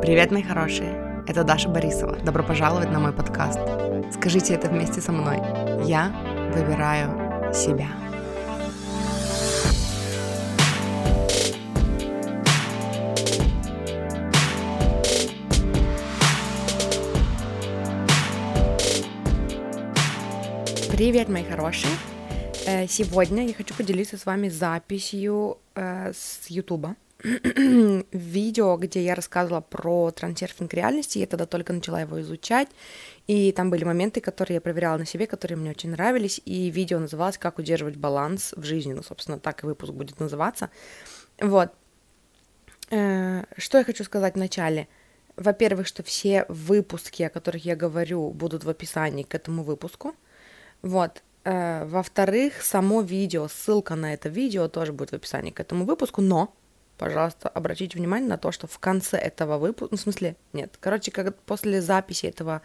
Привет, мои хорошие! Это Даша Борисова. Добро пожаловать на мой подкаст. Скажите это вместе со мной. Я выбираю себя. Привет, мои хорошие! Э, сегодня я хочу поделиться с вами записью э, с Ютуба видео, где я рассказывала про трансерфинг реальности, я тогда только начала его изучать, и там были моменты, которые я проверяла на себе, которые мне очень нравились, и видео называлось «Как удерживать баланс в жизни», ну, собственно, так и выпуск будет называться. Вот. Э, что я хочу сказать в начале? Во-первых, что все выпуски, о которых я говорю, будут в описании к этому выпуску. Вот. Э, во-вторых, само видео, ссылка на это видео тоже будет в описании к этому выпуску, но пожалуйста, обратите внимание на то, что в конце этого выпуска, ну, в смысле, нет, короче, как после записи этого,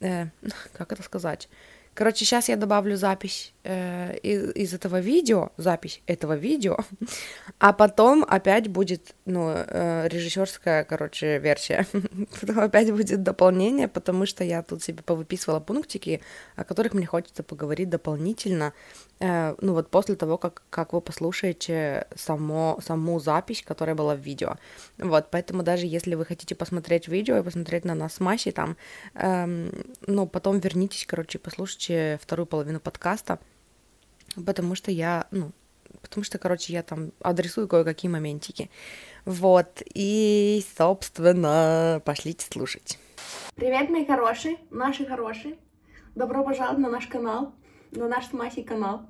э, как это сказать, Короче, сейчас я добавлю запись э, из, этого видео, запись этого видео, а потом опять будет, ну, э, режиссерская, короче, версия. потом опять будет дополнение, потому что я тут себе повыписывала пунктики, о которых мне хочется поговорить дополнительно, э, ну, вот после того, как, как вы послушаете само, саму запись, которая была в видео. Вот, поэтому даже если вы хотите посмотреть видео и посмотреть на нас с там, э, ну, потом вернитесь, короче, послушайте вторую половину подкаста, потому что я, ну, потому что, короче, я там адресую кое-какие моментики. Вот, и, собственно, пошлите слушать. Привет, мои хорошие, наши хорошие. Добро пожаловать на наш канал, на наш с Масей канал.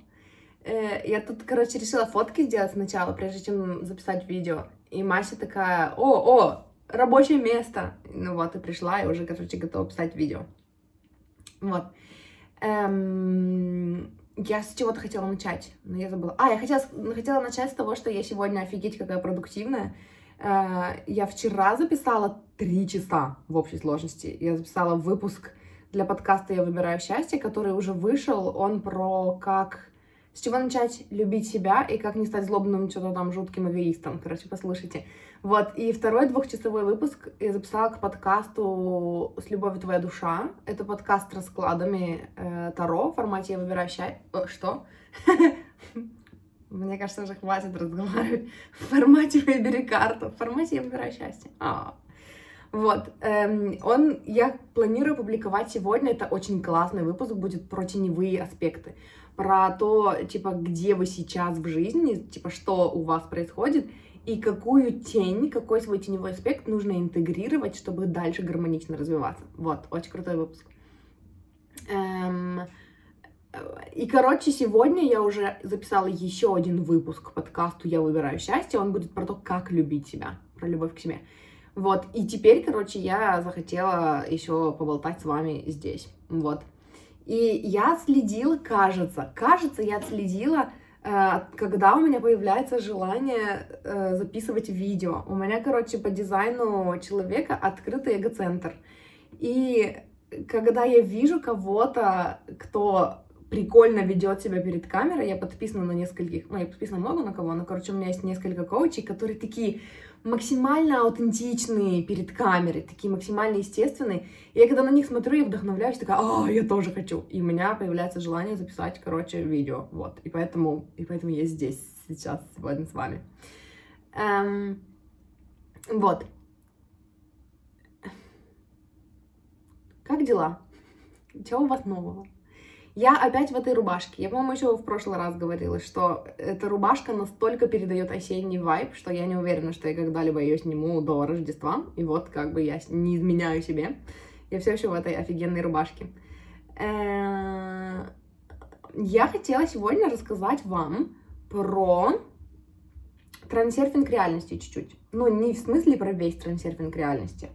Э, я тут, короче, решила фотки сделать сначала, прежде чем записать видео. И Мася такая, о, о, рабочее место. Ну вот, и пришла, и уже, короче, готова писать видео. Вот. Эм, я с чего-то хотела начать, но я забыла. А, я хотела, хотела начать с того, что я сегодня офигеть какая продуктивная. Э, я вчера записала три часа в общей сложности. Я записала выпуск для подкаста «Я выбираю счастье», который уже вышел. Он про как с чего начать любить себя и как не стать злобным, что-то там жутким эгоистом. Короче, послушайте. Вот, и второй двухчасовой выпуск я записала к подкасту «С любовью твоя душа». Это подкаст с раскладами э, Таро в формате «Я выбираю счастье». О, что? Мне кажется, уже хватит разговаривать. В формате «Выбери карту». В формате «Я выбираю счастье». А. Вот, эм, он, я планирую публиковать сегодня, это очень классный выпуск, будет про теневые аспекты про то, типа, где вы сейчас в жизни, типа, что у вас происходит, и какую тень, какой свой теневой аспект нужно интегрировать, чтобы дальше гармонично развиваться. Вот, очень крутой выпуск. Эм... И, короче, сегодня я уже записала еще один выпуск подкасту «Я выбираю счастье». Он будет про то, как любить себя, про любовь к себе. Вот, и теперь, короче, я захотела еще поболтать с вами здесь. Вот. И я следила, кажется, кажется, я следила, э, когда у меня появляется желание э, записывать видео. У меня, короче, по дизайну человека открытый эгоцентр. И когда я вижу кого-то, кто прикольно ведет себя перед камерой, я подписана на нескольких, ну, я подписана много на кого, но, короче, у меня есть несколько коучей, которые такие, максимально аутентичные перед камерой, такие максимально естественные. И я когда на них смотрю, я вдохновляюсь, такая, а, я тоже хочу. И у меня появляется желание записать, короче, видео, вот. И поэтому, и поэтому я здесь сейчас сегодня с вами. Эм, вот. Как дела? Чего у вас нового? Я опять в этой рубашке. Я, по-моему, еще в прошлый раз говорила, что эта рубашка настолько передает осенний вайб, что я не уверена, что я когда-либо ее сниму до Рождества. И вот как бы я не изменяю себе. Я все еще в этой офигенной рубашке. Э, я хотела сегодня рассказать вам про трансерфинг реальности чуть-чуть. Ну, не в смысле про весь трансерфинг реальности.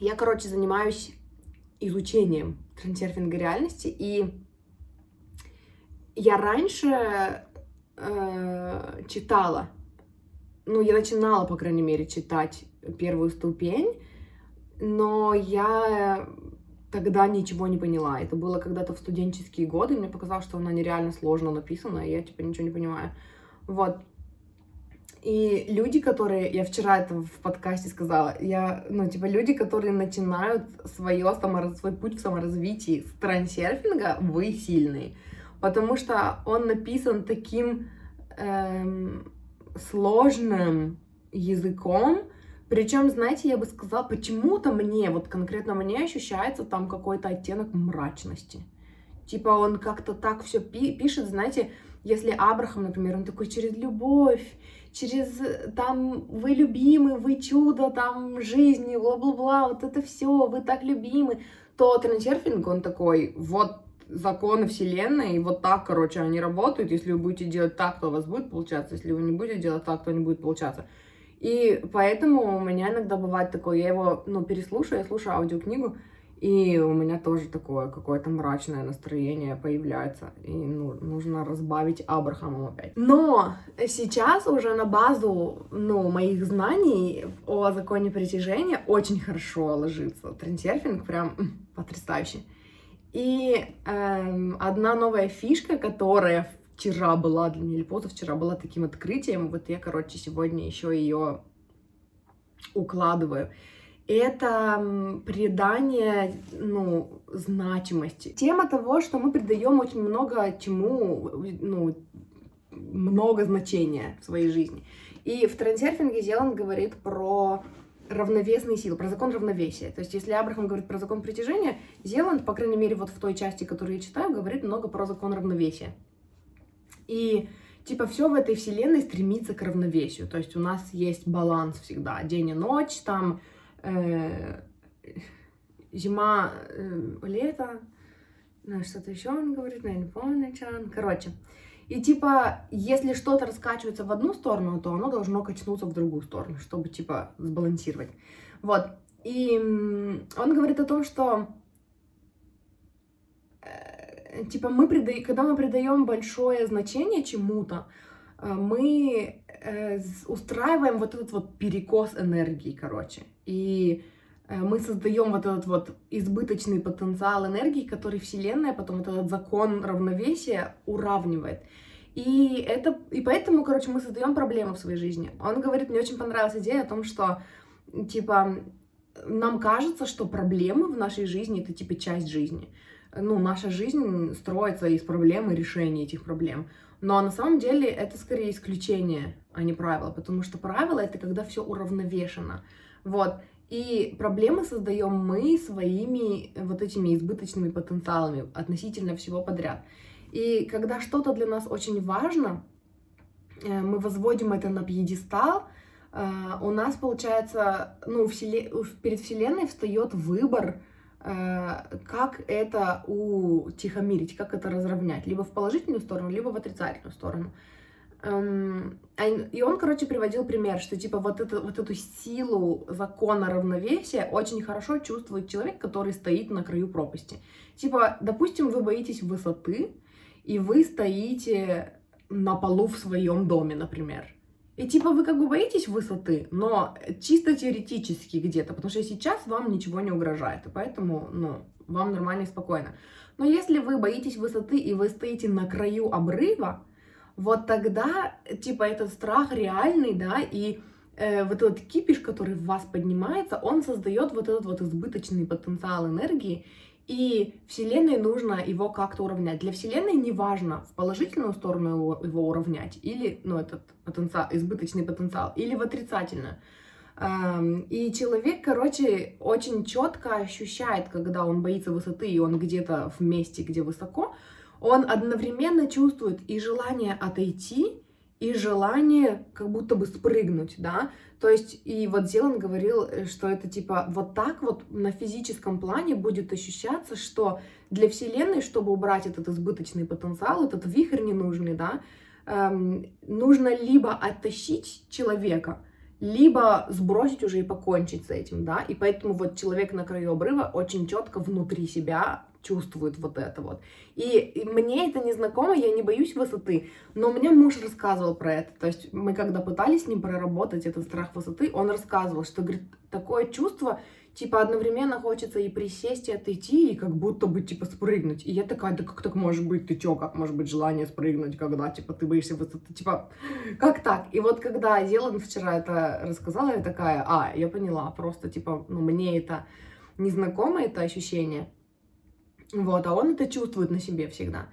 Я, короче, занимаюсь изучением трансерфинга реальности. И я раньше э, читала, ну, я начинала, по крайней мере, читать первую ступень, но я тогда ничего не поняла. Это было когда-то в студенческие годы, мне показалось, что она нереально сложно написана, и я, типа, ничего не понимаю. Вот. И люди, которые, я вчера это в подкасте сказала, я, ну, типа, люди, которые начинают свое самораз... свой путь в саморазвитии с трансерфинга, вы сильные. Потому что он написан таким эм, сложным языком, причем, знаете, я бы сказала, почему-то мне, вот конкретно мне ощущается там какой-то оттенок мрачности. Типа он как-то так все пи- пишет, знаете, если Абрахам, например, он такой через любовь, через там вы любимы, вы чудо там жизни, бла-бла-бла, вот это все, вы так любимы, то трансерфинг, он такой, вот законы вселенной, и вот так, короче, они работают, если вы будете делать так, то у вас будет получаться, если вы не будете делать так, то не будет получаться. И поэтому у меня иногда бывает такое, я его, ну, переслушаю, я слушаю аудиокнигу, и у меня тоже такое какое-то мрачное настроение появляется. И ну, нужно разбавить Абрахамом опять. Но сейчас уже на базу ну, моих знаний о законе притяжения очень хорошо ложится. Трендсерфинг прям потрясающий. И эм, одна новая фишка, которая вчера была для меня, или позавчера была таким открытием, вот я, короче, сегодня еще ее укладываю это придание, ну, значимости. Тема того, что мы придаем очень много чему, ну, много значения в своей жизни. И в трансерфинге Зеланд говорит про равновесные силы, про закон равновесия. То есть, если Абрахам говорит про закон притяжения, Зеланд, по крайней мере, вот в той части, которую я читаю, говорит много про закон равновесия. И типа все в этой вселенной стремится к равновесию. То есть у нас есть баланс всегда, день и ночь, там зима, э, лето, ну, что-то еще он говорит, на не чан, короче. И типа, если что-то раскачивается в одну сторону, то оно должно качнуться в другую сторону, чтобы типа сбалансировать. Вот. И он говорит о том, что э, типа мы придаем, когда мы придаем большое значение чему-то, э, мы э, устраиваем вот этот вот перекос энергии, короче. И э, мы создаем вот этот вот избыточный потенциал энергии, который Вселенная потом вот этот закон равновесия уравнивает. И это, и поэтому, короче, мы создаем проблемы в своей жизни. Он говорит, мне очень понравилась идея о том, что, типа, нам кажется, что проблемы в нашей жизни это, типа, часть жизни. Ну, наша жизнь строится из проблем и решения этих проблем. Но на самом деле это скорее исключение, а не правило, потому что правило это когда все уравновешено. Вот. И проблемы создаем мы своими вот этими избыточными потенциалами относительно всего подряд. И когда что-то для нас очень важно, э, мы возводим это на пьедестал, э, у нас получается, ну, вселе... перед Вселенной встает выбор, э, как это утихомирить, как это разровнять, либо в положительную сторону, либо в отрицательную сторону. Эм, а и он, короче, приводил пример, что типа вот, это, вот эту силу закона равновесия очень хорошо чувствует человек, который стоит на краю пропасти. Типа, допустим, вы боитесь высоты, и вы стоите на полу в своем доме, например. И типа вы как бы боитесь высоты, но чисто теоретически где-то, потому что сейчас вам ничего не угрожает, и поэтому, ну, вам нормально и спокойно. Но если вы боитесь высоты, и вы стоите на краю обрыва, вот тогда, типа, этот страх реальный, да, и э, вот этот кипиш, который в вас поднимается, он создает вот этот вот избыточный потенциал энергии, и Вселенной нужно его как-то уравнять. Для Вселенной не важно в положительную сторону его, его уравнять, или, ну, этот потенциал, избыточный потенциал, или в отрицательную. Эм, и человек, короче, очень четко ощущает, когда он боится высоты, и он где-то в месте, где высоко, он одновременно чувствует и желание отойти, и желание как будто бы спрыгнуть, да, то есть, и вот Зелан говорил, э, что это типа вот так вот на физическом плане будет ощущаться, что для Вселенной, чтобы убрать этот избыточный потенциал, этот вихрь ненужный, да, эм, нужно либо оттащить человека, либо сбросить уже и покончить с этим, да, и поэтому вот человек на краю обрыва очень четко внутри себя чувствует вот это вот. И, мне это не знакомо, я не боюсь высоты, но мне муж рассказывал про это. То есть мы когда пытались с ним проработать этот страх высоты, он рассказывал, что, говорит, такое чувство, типа одновременно хочется и присесть, и отойти, и как будто бы, типа, спрыгнуть. И я такая, да как так может быть, ты чё, как может быть желание спрыгнуть, когда, типа, ты боишься высоты, типа, как так? И вот когда Зелан вчера это рассказала, я такая, а, я поняла, просто, типа, ну, мне это незнакомо, это ощущение, вот, а он это чувствует на себе всегда.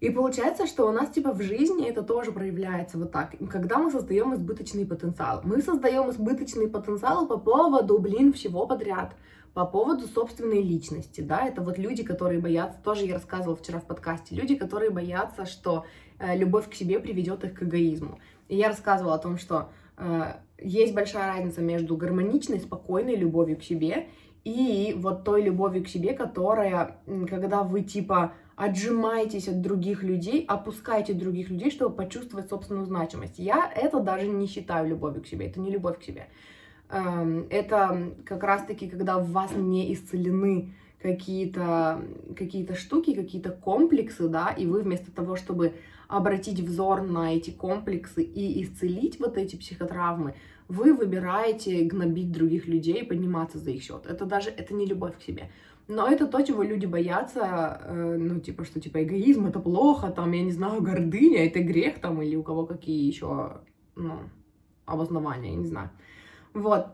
И получается, что у нас типа в жизни это тоже проявляется вот так. Когда мы создаем избыточный потенциал. Мы создаем избыточный потенциал по поводу, блин, всего подряд. По поводу собственной личности, да, это вот люди, которые боятся, тоже я рассказывала вчера в подкасте, люди, которые боятся, что э, любовь к себе приведет их к эгоизму. И я рассказывала о том, что э, есть большая разница между гармоничной, спокойной любовью к себе и вот той любовью к себе, которая, когда вы типа отжимаетесь от других людей, опускаете других людей, чтобы почувствовать собственную значимость. Я это даже не считаю любовью к себе, это не любовь к себе. Эм, это как раз-таки, когда в вас не исцелены какие-то какие штуки, какие-то комплексы, да, и вы вместо того, чтобы обратить взор на эти комплексы и исцелить вот эти психотравмы, вы выбираете гнобить других людей подниматься за их счет. Это даже, это не любовь к себе. Но это то, чего люди боятся, э, ну, типа, что, типа, эгоизм — это плохо, там, я не знаю, гордыня — это грех, там, или у кого какие еще, ну, обоснования, я не знаю. Вот.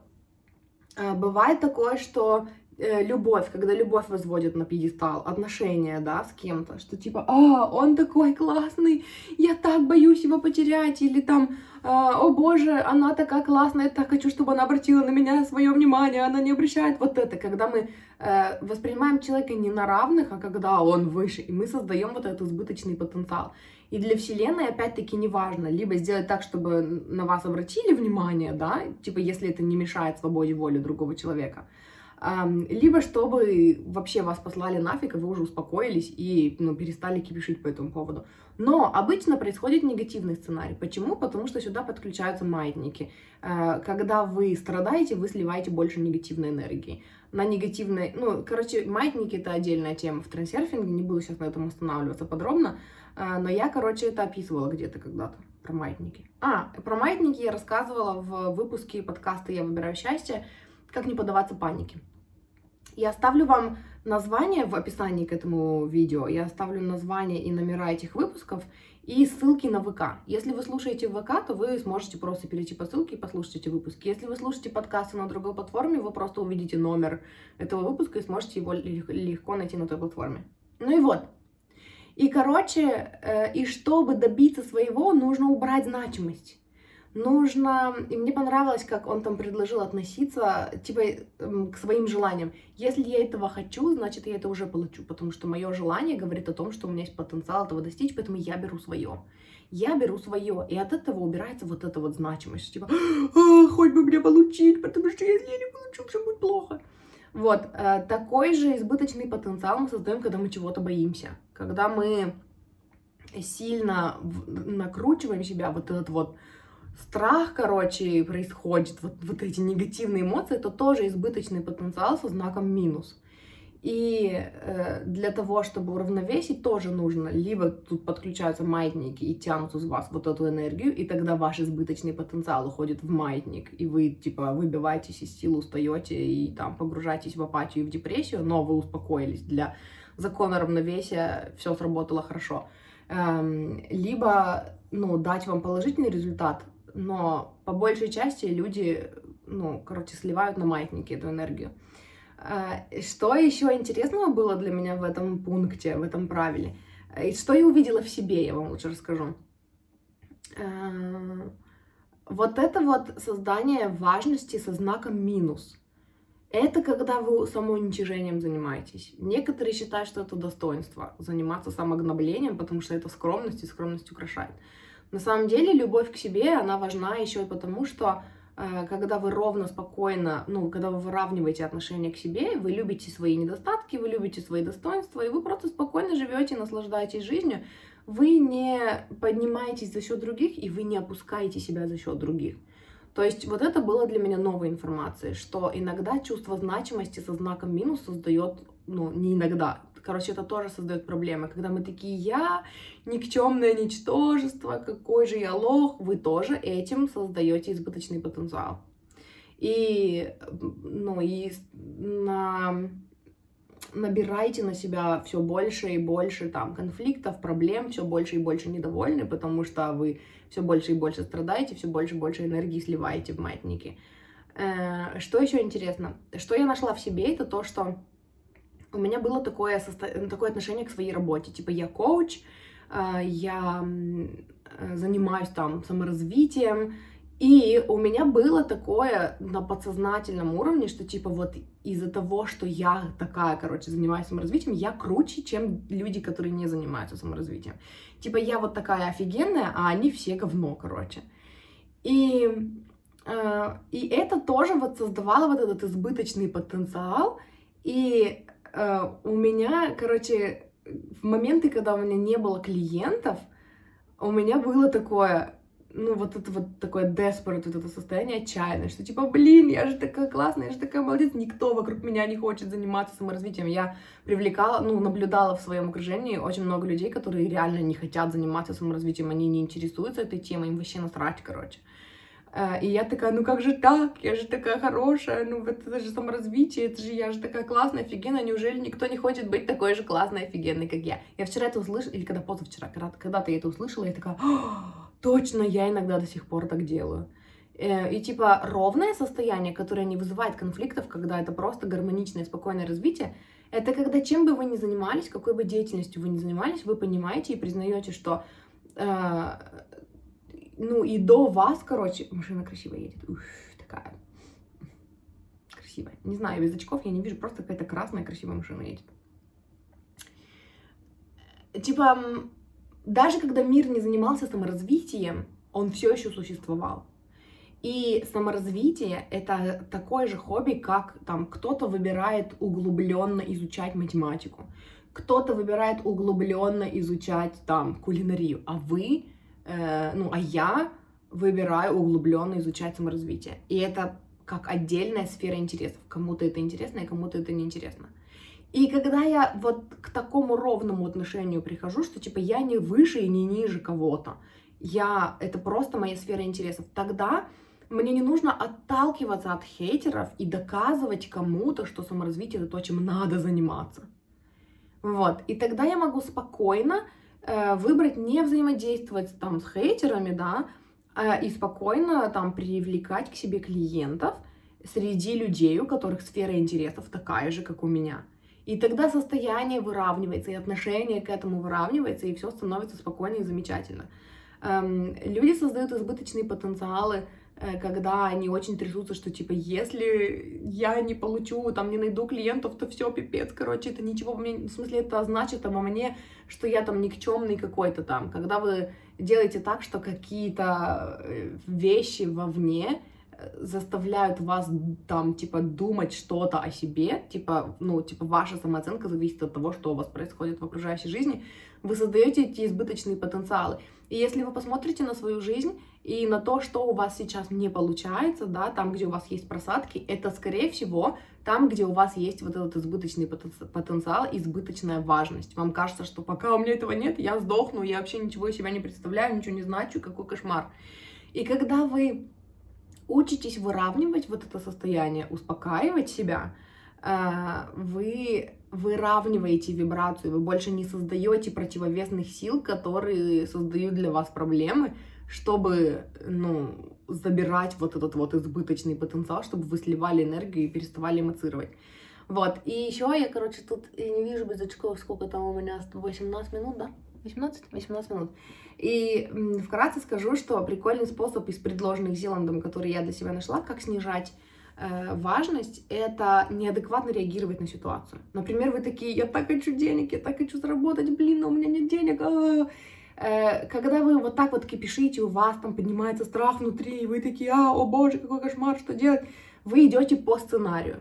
Э, бывает такое, что любовь, когда любовь возводит на пьедестал, отношения, да, с кем-то, что типа, а, он такой классный, я так боюсь его потерять, или там, а, о боже, она такая классная, я так хочу, чтобы она обратила на меня свое внимание, она не обращает вот это, когда мы э, воспринимаем человека не на равных, а когда он выше, и мы создаем вот этот избыточный потенциал. И для Вселенной, опять-таки, не важно, либо сделать так, чтобы на вас обратили внимание, да, типа, если это не мешает свободе воли другого человека, либо чтобы вообще вас послали нафиг, и вы уже успокоились и ну, перестали кипишить по этому поводу. Но обычно происходит негативный сценарий. Почему? Потому что сюда подключаются маятники. Э, когда вы страдаете, вы сливаете больше негативной энергии. На негативной, ну, короче, маятники это отдельная тема в трансерфинге, не буду сейчас на этом останавливаться подробно, э, но я, короче, это описывала где-то когда-то про маятники. А, про маятники я рассказывала в выпуске подкаста «Я выбираю счастье», как не поддаваться панике. Я оставлю вам название в описании к этому видео, я оставлю название и номера этих выпусков и ссылки на ВК. Если вы слушаете ВК, то вы сможете просто перейти по ссылке и послушать эти выпуски. Если вы слушаете подкасты на другой платформе, вы просто увидите номер этого выпуска и сможете его легко найти на той платформе. Ну и вот. И, короче, э, и чтобы добиться своего, нужно убрать значимость нужно... И мне понравилось, как он там предложил относиться, типа, эм, к своим желаниям. Если я этого хочу, значит, я это уже получу, потому что мое желание говорит о том, что у меня есть потенциал этого достичь, поэтому я беру свое. Я беру свое, и от этого убирается вот эта вот значимость, типа, а, хоть бы мне получить, потому что если я не получу, все будет плохо. Вот, э, такой же избыточный потенциал мы создаем, когда мы чего-то боимся, когда мы сильно накручиваем себя, вот этот вот страх, короче, происходит, вот, вот эти негативные эмоции, это тоже избыточный потенциал со знаком минус. И э, для того, чтобы уравновесить, тоже нужно либо тут подключаются маятники и тянут из вас вот эту энергию, и тогда ваш избыточный потенциал уходит в маятник, и вы типа выбиваетесь из сил, устаете и там погружаетесь в апатию и в депрессию, но вы успокоились для закона равновесия, все сработало хорошо. Эм, либо ну, дать вам положительный результат, но по большей части люди, ну, короче, сливают на маятники эту энергию. А, что еще интересного было для меня в этом пункте, в этом правиле? И что я увидела в себе, я вам лучше расскажу. А, вот это вот создание важности со знаком минус. Это когда вы самоуничижением занимаетесь. Некоторые считают, что это достоинство, заниматься самогноблением, потому что это скромность, и скромность украшает. На самом деле любовь к себе, она важна еще и потому, что э, когда вы ровно, спокойно, ну, когда вы выравниваете отношение к себе, вы любите свои недостатки, вы любите свои достоинства, и вы просто спокойно живете, наслаждаетесь жизнью, вы не поднимаетесь за счет других, и вы не опускаете себя за счет других. То есть вот это было для меня новой информацией, что иногда чувство значимости со знаком минус создает, ну, не иногда, Короче, это тоже создает проблемы, когда мы такие, я никчемное ничтожество, какой же я лох, вы тоже этим создаете избыточный потенциал. И, ну, и на набираете на себя все больше и больше там конфликтов, проблем, все больше и больше недовольны, потому что вы все больше и больше страдаете, все больше и больше энергии сливаете в маятники. Э, что еще интересно? Что я нашла в себе, это то, что у меня было такое, такое отношение к своей работе. Типа я коуч, э, я занимаюсь там саморазвитием, и у меня было такое на подсознательном уровне, что типа вот из-за того, что я такая, короче, занимаюсь саморазвитием, я круче, чем люди, которые не занимаются саморазвитием. Типа я вот такая офигенная, а они все говно, короче. И, э, и это тоже вот создавало вот этот избыточный потенциал. И у меня, короче, в моменты, когда у меня не было клиентов, у меня было такое, ну, вот это вот такое desperate, вот это состояние отчаянное, что типа, блин, я же такая классная, я же такая молодец, никто вокруг меня не хочет заниматься саморазвитием. Я привлекала, ну, наблюдала в своем окружении очень много людей, которые реально не хотят заниматься саморазвитием, они не интересуются этой темой, им вообще насрать, короче. Э, и я такая, ну как же так? Я же такая хорошая, ну вот это же саморазвитие, это же я же такая классная, офигенная, неужели никто не хочет быть такой же классной, офигенной, как я? Я вчера это услышала, или когда позавчера, когда-то когда я это услышала, я такая, точно, я иногда до сих пор так делаю. Э, и типа ровное состояние, которое не вызывает конфликтов, когда это просто гармоничное, спокойное развитие, это когда чем бы вы ни занимались, какой бы деятельностью вы ни занимались, вы понимаете и признаете, что э, ну и до вас, короче, машина красиво едет, Ух, такая красивая. Не знаю, без очков я не вижу, просто какая-то красная красивая машина едет. Типа даже когда мир не занимался саморазвитием, он все еще существовал. И саморазвитие — это такое же хобби, как там кто-то выбирает углубленно изучать математику, кто-то выбирает углубленно изучать там кулинарию, а вы, э, ну, а я выбираю углубленно изучать саморазвитие. И это как отдельная сфера интересов. Кому-то это интересно, и кому-то это неинтересно. И когда я вот к такому ровному отношению прихожу, что типа я не выше и не ниже кого-то, я, это просто моя сфера интересов, тогда мне не нужно отталкиваться от хейтеров и доказывать кому-то, что саморазвитие это то, чем надо заниматься. Вот, и тогда я могу спокойно выбрать не взаимодействовать там с хейтерами, да, э, и спокойно там привлекать к себе клиентов среди людей, у которых сфера интересов такая же, как у меня. И тогда состояние выравнивается, и отношение к этому выравнивается, и все становится спокойно и замечательно. Эм, люди создают избыточные потенциалы, э, когда они очень трясутся, что типа, если я не получу, там, не найду клиентов, то все, пипец, короче, это ничего, мне, в смысле, это значит обо мне, что я там никчемный какой-то там. Когда вы делаете так, что какие-то э, вещи вовне заставляют вас там, типа, думать что-то о себе, типа, ну, типа, ваша самооценка зависит от того, что у вас происходит в окружающей жизни, вы создаете эти избыточные потенциалы. И если вы посмотрите на свою жизнь и на то, что у вас сейчас не получается, да, там, где у вас есть просадки, это, скорее всего, там, где у вас есть вот этот избыточный потенциал, избыточная важность. Вам кажется, что пока у меня этого нет, я сдохну, я вообще ничего из себя не представляю, ничего не значу, какой кошмар. И когда вы учитесь выравнивать вот это состояние, успокаивать себя, э, вы выравниваете вибрацию, вы больше не создаете противовесных сил, которые создают для вас проблемы, чтобы, ну, забирать вот этот вот избыточный потенциал, чтобы вы сливали энергию и переставали эмоцировать. Вот, и еще я, короче, тут я не вижу без очков, сколько там у меня, 18 минут, да? 18? 18 минут. И вкратце скажу, что прикольный способ из предложенных Зеландом, который я для себя нашла, как снижать э, важность, это неадекватно реагировать на ситуацию. Например, вы такие, я так хочу денег, я так хочу заработать, блин, но у меня нет денег. А-а-а. Э, когда вы вот так вот кипишите, у вас там поднимается страх внутри, и вы такие, а, о боже, какой кошмар, что делать? Вы идете по сценарию,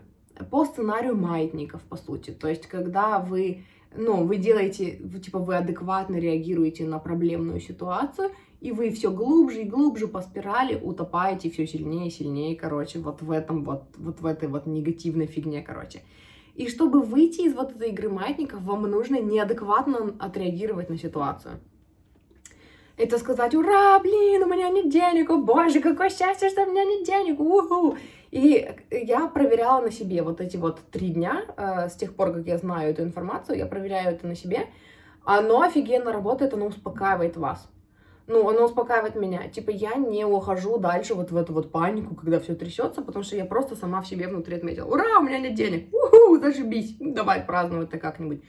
по сценарию маятников, по сути. То есть, когда вы ну, вы делаете, типа, вы адекватно реагируете на проблемную ситуацию, и вы все глубже и глубже по спирали утопаете все сильнее и сильнее, короче, вот в этом вот, вот в этой вот негативной фигне, короче. И чтобы выйти из вот этой игры маятников, вам нужно неадекватно отреагировать на ситуацию. Это сказать, ура, блин, у меня нет денег, о боже, какое счастье, что у меня нет денег, уху. И я проверяла на себе вот эти вот три дня, э, с тех пор, как я знаю эту информацию, я проверяю это на себе. Оно офигенно работает, оно успокаивает вас. Ну, оно успокаивает меня. Типа, я не ухожу дальше вот в эту вот панику, когда все трясется, потому что я просто сама в себе внутри отметила. Ура, у меня нет денег! Уху, зашибись! Давай праздновать-то как-нибудь.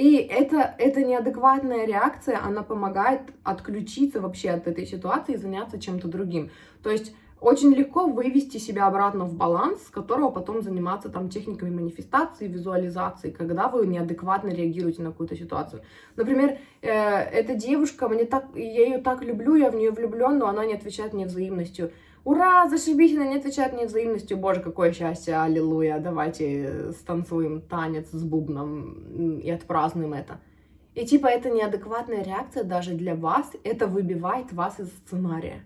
И это, это неадекватная реакция, она помогает отключиться вообще от этой ситуации и заняться чем-то другим. То есть очень легко вывести себя обратно в баланс, с которого потом заниматься там техниками манифестации, визуализации, когда вы неадекватно реагируете на какую-то ситуацию. Например, э, эта девушка, мне так, я ее так люблю, я в нее влюблен, но она не отвечает мне взаимностью. Ура, зашибись, она не отвечает мне взаимностью, боже, какое счастье, аллилуйя, давайте станцуем танец с бубном и отпразднуем это. И типа это неадекватная реакция даже для вас, это выбивает вас из сценария.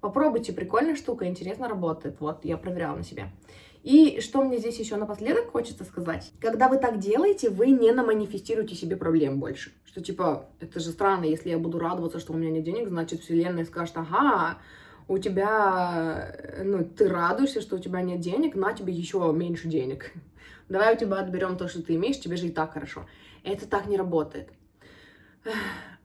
Попробуйте, прикольная штука, интересно работает. Вот, я проверяла на себе. И что мне здесь еще напоследок хочется сказать. Когда вы так делаете, вы не наманифестируете себе проблем больше. Что типа, это же странно, если я буду радоваться, что у меня нет денег, значит вселенная скажет, ага, у тебя, ну, ты радуешься, что у тебя нет денег, на тебе еще меньше денег. Давай у тебя отберем то, что ты имеешь, тебе же и так хорошо. Это так не работает.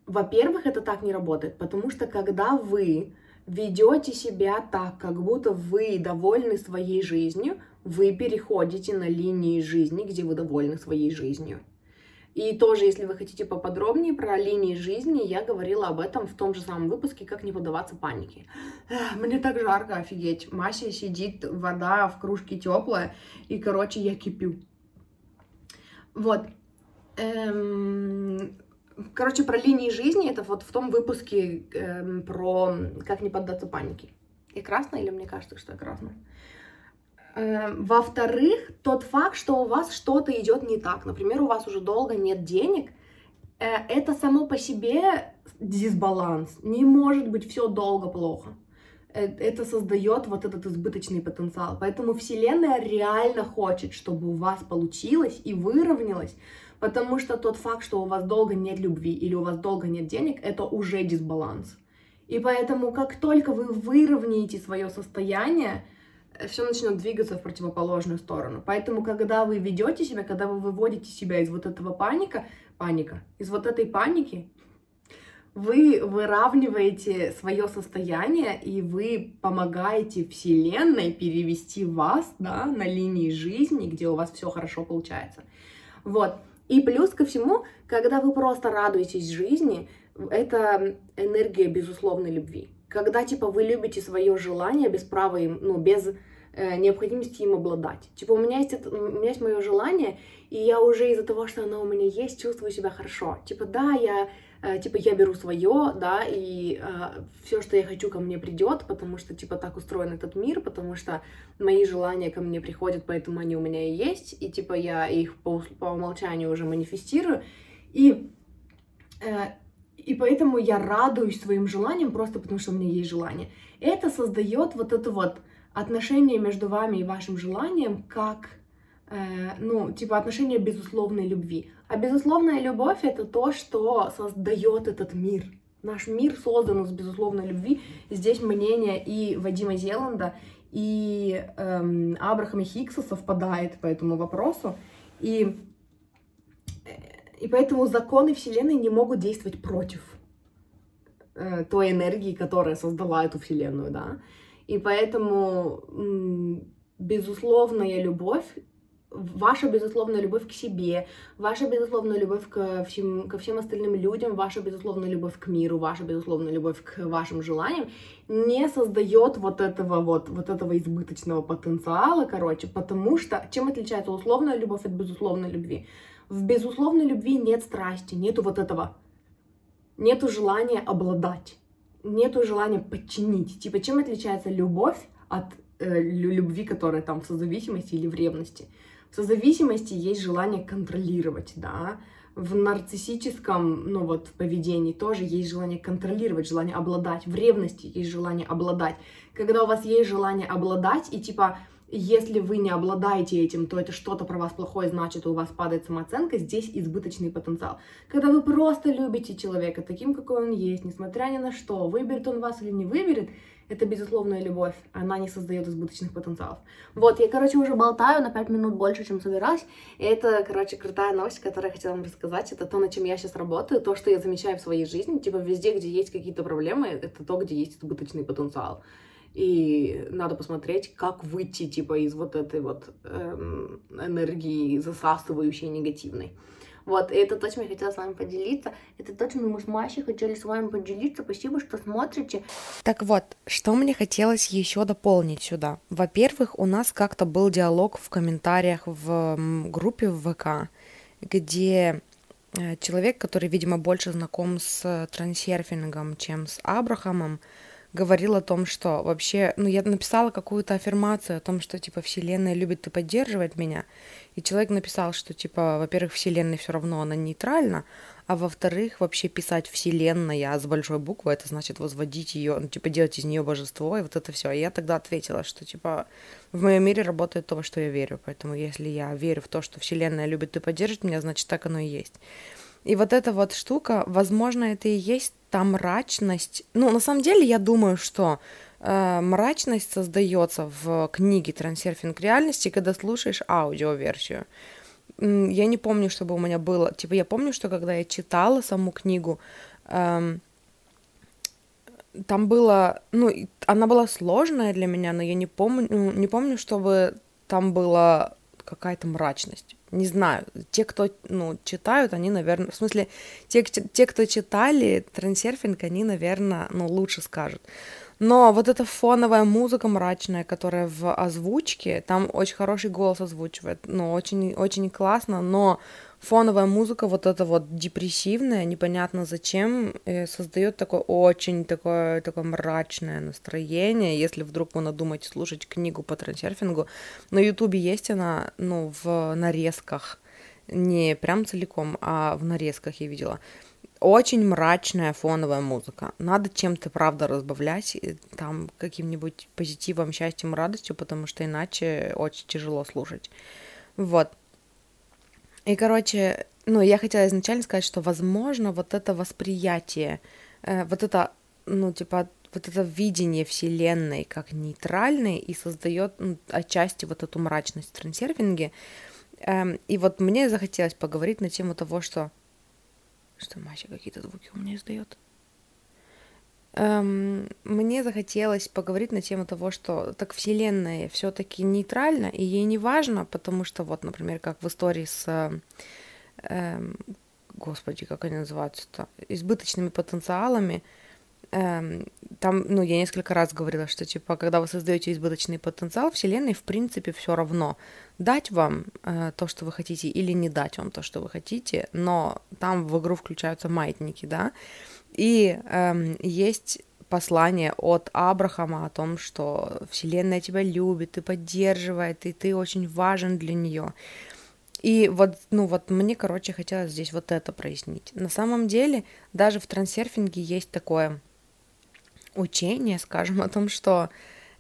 Во-первых, это так не работает, потому что когда вы ведете себя так, как будто вы довольны своей жизнью, вы переходите на линии жизни, где вы довольны своей жизнью. И тоже, если вы хотите поподробнее про линии жизни, я говорила об этом в том же самом выпуске, как не поддаваться панике. Мне так жарко, офигеть. Мася сидит, вода в кружке теплая, и, короче, я кипю. Вот. Эм, Короче, про линии жизни, это вот в том выпуске э, про как не поддаться панике. И красная или мне кажется, что я красная? Э, во-вторых, тот факт, что у вас что-то идет не так, например, у вас уже долго нет денег, э, это само по себе дисбаланс. Не может быть все долго плохо. Э, это создает вот этот избыточный потенциал. Поэтому Вселенная реально хочет, чтобы у вас получилось и выровнялось, потому что тот факт, что у вас долго нет любви или у вас долго нет денег, это уже дисбаланс. И поэтому, как только вы выровняете свое состояние, все начнет двигаться в противоположную сторону. Поэтому, когда вы ведете себя, когда вы выводите себя из вот этого паника, паника, из вот этой паники, вы выравниваете свое состояние и вы помогаете Вселенной перевести вас да, на линии жизни, где у вас все хорошо получается. Вот. И плюс ко всему, когда вы просто радуетесь жизни, это энергия безусловной любви. Когда, типа, вы любите свое желание без права им, ну, без э, необходимости им обладать. Типа, у меня есть, это, у меня есть мое желание, и я уже из-за того, что оно у меня есть, чувствую себя хорошо. Типа, да, я Э, типа я беру свое, да, и э, все, что я хочу, ко мне придет, потому что типа так устроен этот мир, потому что мои желания ко мне приходят, поэтому они у меня и есть, и типа я их по, по умолчанию уже манифестирую, и э, и поэтому я радуюсь своим желаниям просто потому, что у меня есть желание. Это создает вот это вот отношение между вами и вашим желанием как Э, ну, типа отношения безусловной любви. А безусловная любовь это то, что создает этот мир. Наш мир создан из безусловной любви. Здесь мнение и Вадима Зеланда, и эм, Абрахама Хиггса совпадает по этому вопросу. И, э, и поэтому законы Вселенной не могут действовать против э, той энергии, которая создала эту Вселенную, да. И поэтому м, безусловная любовь ваша безусловная любовь к себе, ваша безусловная любовь ко всем, ко всем остальным людям, ваша безусловная любовь к миру, ваша безусловная любовь к вашим желаниям не создает вот этого вот, вот этого избыточного потенциала, короче, потому что чем отличается условная любовь от безусловной любви? В безусловной любви нет страсти, нету вот этого, нету желания обладать, нету желания подчинить. Типа, чем отличается любовь от э, любви, которая там в созависимости или в ревности? В созависимости есть желание контролировать, да, в нарциссическом, ну вот, в поведении тоже есть желание контролировать, желание обладать, в ревности есть желание обладать. Когда у вас есть желание обладать, и типа если вы не обладаете этим, то это что-то про вас плохое, значит, у вас падает самооценка, здесь избыточный потенциал. Когда вы просто любите человека таким, какой он есть, несмотря ни на что, выберет он вас или не выберет, это безусловная любовь, она не создает избыточных потенциалов. Вот, я, короче, уже болтаю на 5 минут больше, чем собиралась, и это, короче, крутая новость, которую я хотела вам рассказать, это то, над чем я сейчас работаю, то, что я замечаю в своей жизни, типа, везде, где есть какие-то проблемы, это то, где есть избыточный потенциал и надо посмотреть, как выйти типа из вот этой вот эм, энергии засасывающей негативной. Вот, и это то, чем я хотела с вами поделиться. Это то, чем мы с Машей хотели с вами поделиться. Спасибо, что смотрите. Так вот, что мне хотелось еще дополнить сюда. Во-первых, у нас как-то был диалог в комментариях в группе в ВК, где э, человек, который, видимо, больше знаком с трансерфингом, чем с Абрахамом, говорил о том, что вообще, ну, я написала какую-то аффирмацию о том, что, типа, Вселенная любит и поддерживает меня, и человек написал, что, типа, во-первых, Вселенная все равно, она нейтральна, а во-вторых, вообще писать Вселенная с большой буквы, это значит возводить ее, ну, типа, делать из нее божество, и вот это все. И я тогда ответила, что, типа, в моем мире работает то, во что я верю, поэтому если я верю в то, что Вселенная любит и поддержит меня, значит, так оно и есть. И вот эта вот штука, возможно, это и есть та мрачность. Ну, на самом деле, я думаю, что э, мрачность создается в книге «Трансерфинг реальности», когда слушаешь аудиоверсию. Я не помню, чтобы у меня было... Типа, я помню, что когда я читала саму книгу, эм, там было... Ну, она была сложная для меня, но я не помню, не помню, чтобы там была какая-то мрачность не знаю, те, кто, ну, читают, они, наверное, в смысле, те, те, кто читали трансерфинг, они, наверное, ну, лучше скажут. Но вот эта фоновая музыка мрачная, которая в озвучке, там очень хороший голос озвучивает, ну, очень, очень классно, но фоновая музыка вот эта вот депрессивная, непонятно зачем, э, создает такое очень такое, такое мрачное настроение, если вдруг вы надумаете слушать книгу по трансерфингу. На ютубе есть она, ну, в нарезках, не прям целиком, а в нарезках я видела. Очень мрачная фоновая музыка. Надо чем-то, правда, разбавлять, там, каким-нибудь позитивом, счастьем, радостью, потому что иначе очень тяжело слушать. Вот. И, короче, ну, я хотела изначально сказать, что, возможно, вот это восприятие, э, вот это, ну, типа, вот это видение Вселенной как нейтральной и создает ну, отчасти вот эту мрачность в трансерфинге. Эм, и вот мне захотелось поговорить на тему того, что... Что Мася какие-то звуки у меня издает. Эм, мне захотелось поговорить на тему того, что так Вселенная все-таки нейтральна, и ей не важно, потому что вот, например, как в истории с, эм, господи, как они называются-то, избыточными потенциалами, там, ну, я несколько раз говорила, что, типа, когда вы создаете избыточный потенциал, Вселенной, в принципе, все равно, дать вам э, то, что вы хотите, или не дать вам то, что вы хотите, но там в игру включаются маятники, да, и эм, есть послание от Абрахама о том, что Вселенная тебя любит и поддерживает, и ты очень важен для нее. И вот, ну вот мне, короче, хотелось здесь вот это прояснить. На самом деле, даже в трансерфинге есть такое учение, скажем, о том, что,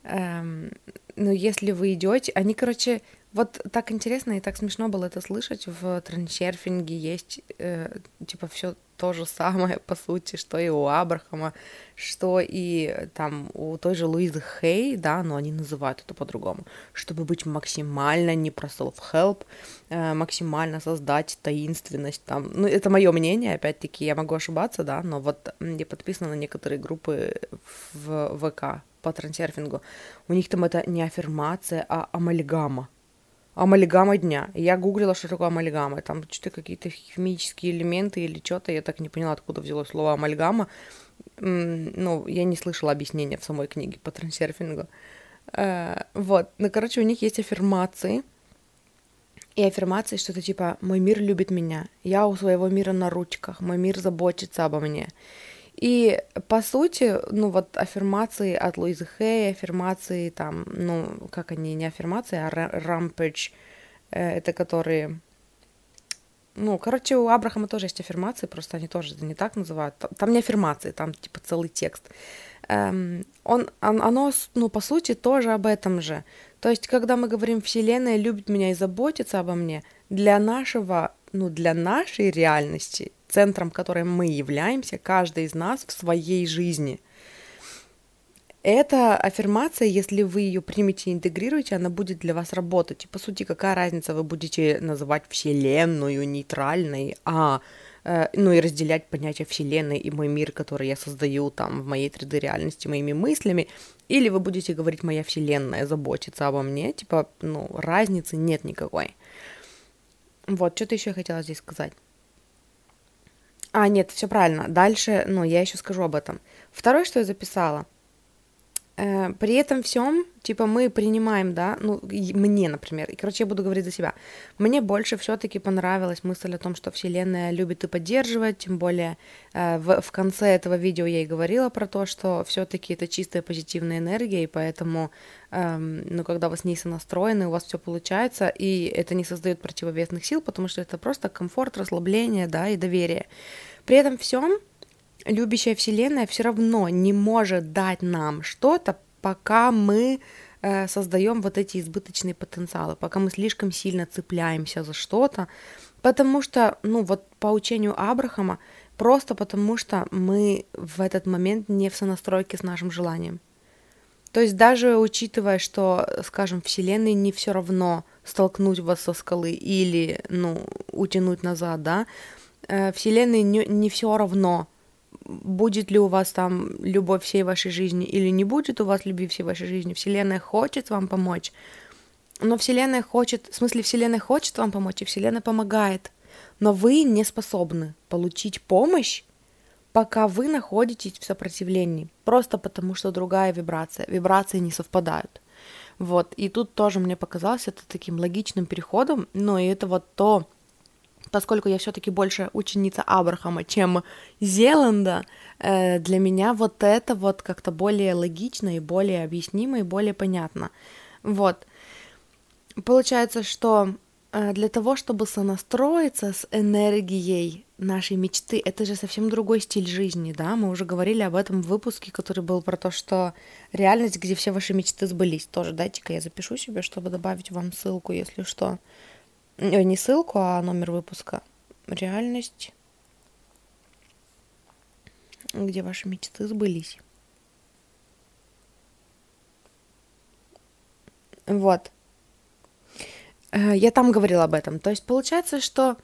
эм, ну, если вы идете, они, короче, вот так интересно и так смешно было это слышать. В трансерфинге есть, э, типа, все то же самое, по сути, что и у Абрахама, что и там у той же Луизы Хей, да, но они называют это по-другому, чтобы быть максимально не про self-help, э, максимально создать таинственность там. Ну, это мое мнение, опять-таки, я могу ошибаться, да, но вот я подписана на некоторые группы в ВК по трансерфингу. У них там это не аффирмация, а амальгама амальгама дня. Я гуглила, что такое амальгама. Там что-то какие-то химические элементы или что-то. Я так не поняла, откуда взялось слово амальгама. Ну, я не слышала объяснения в самой книге по трансерфингу. Э, вот. Ну, короче, у них есть аффирмации. И аффирмации что-то типа «Мой мир любит меня», «Я у своего мира на ручках», «Мой мир заботится обо мне». И, по сути, ну, вот аффирмации от Луизы Хэй, аффирмации там, ну, как они, не аффирмации, а рампэдж, э, это которые... Ну, короче, у Абрахама тоже есть аффирмации, просто они тоже не так называют. Там не аффирмации, там, типа, целый текст. Эм, он, он, оно, ну, по сути, тоже об этом же. То есть, когда мы говорим «Вселенная любит меня и заботится обо мне», для нашего, ну, для нашей реальности, центром которой мы являемся, каждый из нас в своей жизни – эта аффирмация, если вы ее примете и интегрируете, она будет для вас работать. И по сути, какая разница, вы будете называть Вселенную нейтральной, а э, ну и разделять понятие Вселенной и мой мир, который я создаю там в моей 3D-реальности моими мыслями, или вы будете говорить «моя Вселенная заботится обо мне», типа, ну, разницы нет никакой. Вот, что-то еще я хотела здесь сказать. А, нет, все правильно. Дальше, ну, я еще скажу об этом. Второе, что я записала – при этом всем, типа, мы принимаем, да, ну, мне, например, и, короче, я буду говорить за себя. Мне больше все-таки понравилась мысль о том, что Вселенная любит и поддерживает, тем более э, в, в конце этого видео я и говорила про то, что все-таки это чистая позитивная энергия, и поэтому, э, ну, когда вы с ней сонастроены, у вас все получается, и это не создает противовесных сил, потому что это просто комфорт, расслабление, да, и доверие. При этом всем любящая Вселенная все равно не может дать нам что-то, пока мы э, создаем вот эти избыточные потенциалы, пока мы слишком сильно цепляемся за что-то, потому что, ну вот по учению Абрахама, просто потому что мы в этот момент не в сонастройке с нашим желанием. То есть даже учитывая, что, скажем, Вселенной не все равно столкнуть вас со скалы или, ну, утянуть назад, да, э, Вселенной не, не все равно, будет ли у вас там любовь всей вашей жизни или не будет у вас любви всей вашей жизни. Вселенная хочет вам помочь, но Вселенная хочет, в смысле Вселенная хочет вам помочь, и Вселенная помогает, но вы не способны получить помощь, пока вы находитесь в сопротивлении, просто потому что другая вибрация, вибрации не совпадают. Вот, и тут тоже мне показалось это таким логичным переходом, но и это вот то, поскольку я все-таки больше ученица Абрахама, чем Зеланда, э, для меня вот это вот как-то более логично и более объяснимо и более понятно. Вот. Получается, что э, для того, чтобы сонастроиться с энергией нашей мечты, это же совсем другой стиль жизни, да, мы уже говорили об этом в выпуске, который был про то, что реальность, где все ваши мечты сбылись, тоже дайте-ка я запишу себе, чтобы добавить вам ссылку, если что. Не ссылку, а номер выпуска. Реальность, где ваши мечты сбылись. Вот. Э, я там говорила об этом. То есть получается, что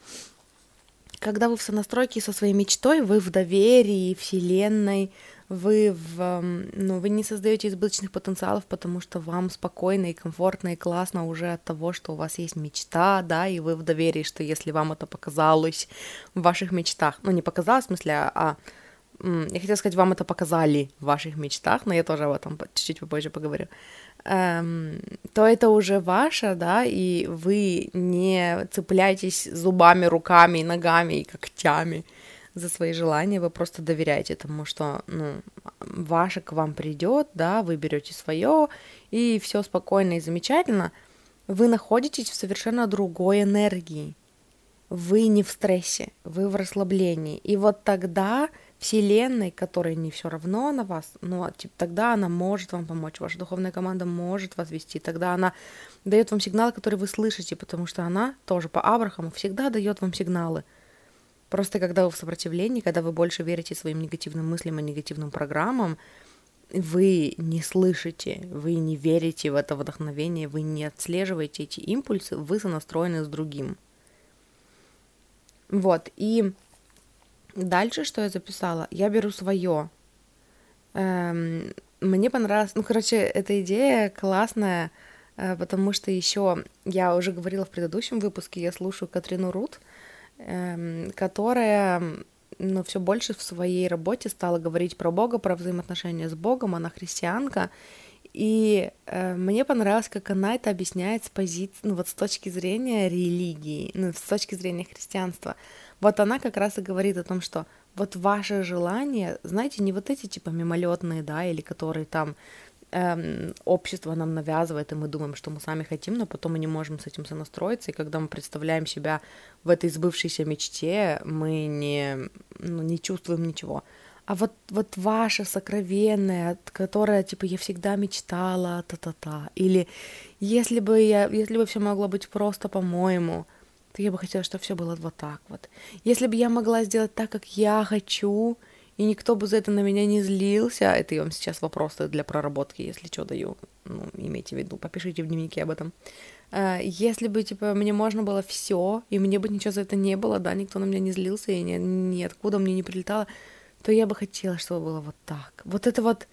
когда вы в сонастройке со своей мечтой, вы в доверии Вселенной, вы, в, ну, вы не создаете избыточных потенциалов, потому что вам спокойно и комфортно и классно уже от того, что у вас есть мечта, да, и вы в доверии, что если вам это показалось в ваших мечтах, ну, не показалось, в смысле, а я хотела сказать, вам это показали в ваших мечтах, но я тоже об этом чуть-чуть попозже поговорю, эм, то это уже ваше, да, и вы не цепляетесь зубами, руками, ногами и когтями за свои желания, вы просто доверяете тому, что, ну, ваше к вам придет, да, вы берете свое, и все спокойно и замечательно, вы находитесь в совершенно другой энергии. Вы не в стрессе, вы в расслаблении. И вот тогда Вселенной, которой не все равно на вас, но типа, тогда она может вам помочь, ваша духовная команда может вас вести, тогда она дает вам сигналы, которые вы слышите, потому что она тоже по Абрахаму всегда дает вам сигналы. Просто когда вы в сопротивлении, когда вы больше верите своим негативным мыслям и негативным программам, вы не слышите, вы не верите в это вдохновение, вы не отслеживаете эти импульсы, вы сонастроены с другим. Вот, и дальше, что я записала, я беру свое. Эм, мне понравилось, ну, короче, эта идея классная, э, потому что еще я уже говорила в предыдущем выпуске, я слушаю Катрину Рут, Эм, которая ну, все больше в своей работе стала говорить про Бога, про взаимоотношения с Богом, она христианка, и э, мне понравилось, как она это объясняет с позиции, ну вот с точки зрения религии, ну с точки зрения христианства. Вот она как раз и говорит о том, что вот ваше желание, знаете, не вот эти типа мимолетные, да, или которые там эм, общество нам навязывает, и мы думаем, что мы сами хотим, но потом мы не можем с этим сонастроиться, и когда мы представляем себя в этой сбывшейся мечте, мы не, ну, не чувствуем ничего. а вот, вот ваше сокровенное, которое, типа, я всегда мечтала, та-та-та, или если бы я, если бы все могло быть просто по-моему, то я бы хотела, чтобы все было вот так вот. Если бы я могла сделать так, как я хочу, и никто бы за это на меня не злился, это я вам сейчас вопросы для проработки, если что даю, ну, имейте в виду, попишите в дневнике об этом. А, если бы, типа, мне можно было все, и мне бы ничего за это не было, да, никто на меня не злился, и ни, ниоткуда мне не прилетало, то я бы хотела, чтобы было вот так. Вот это вот,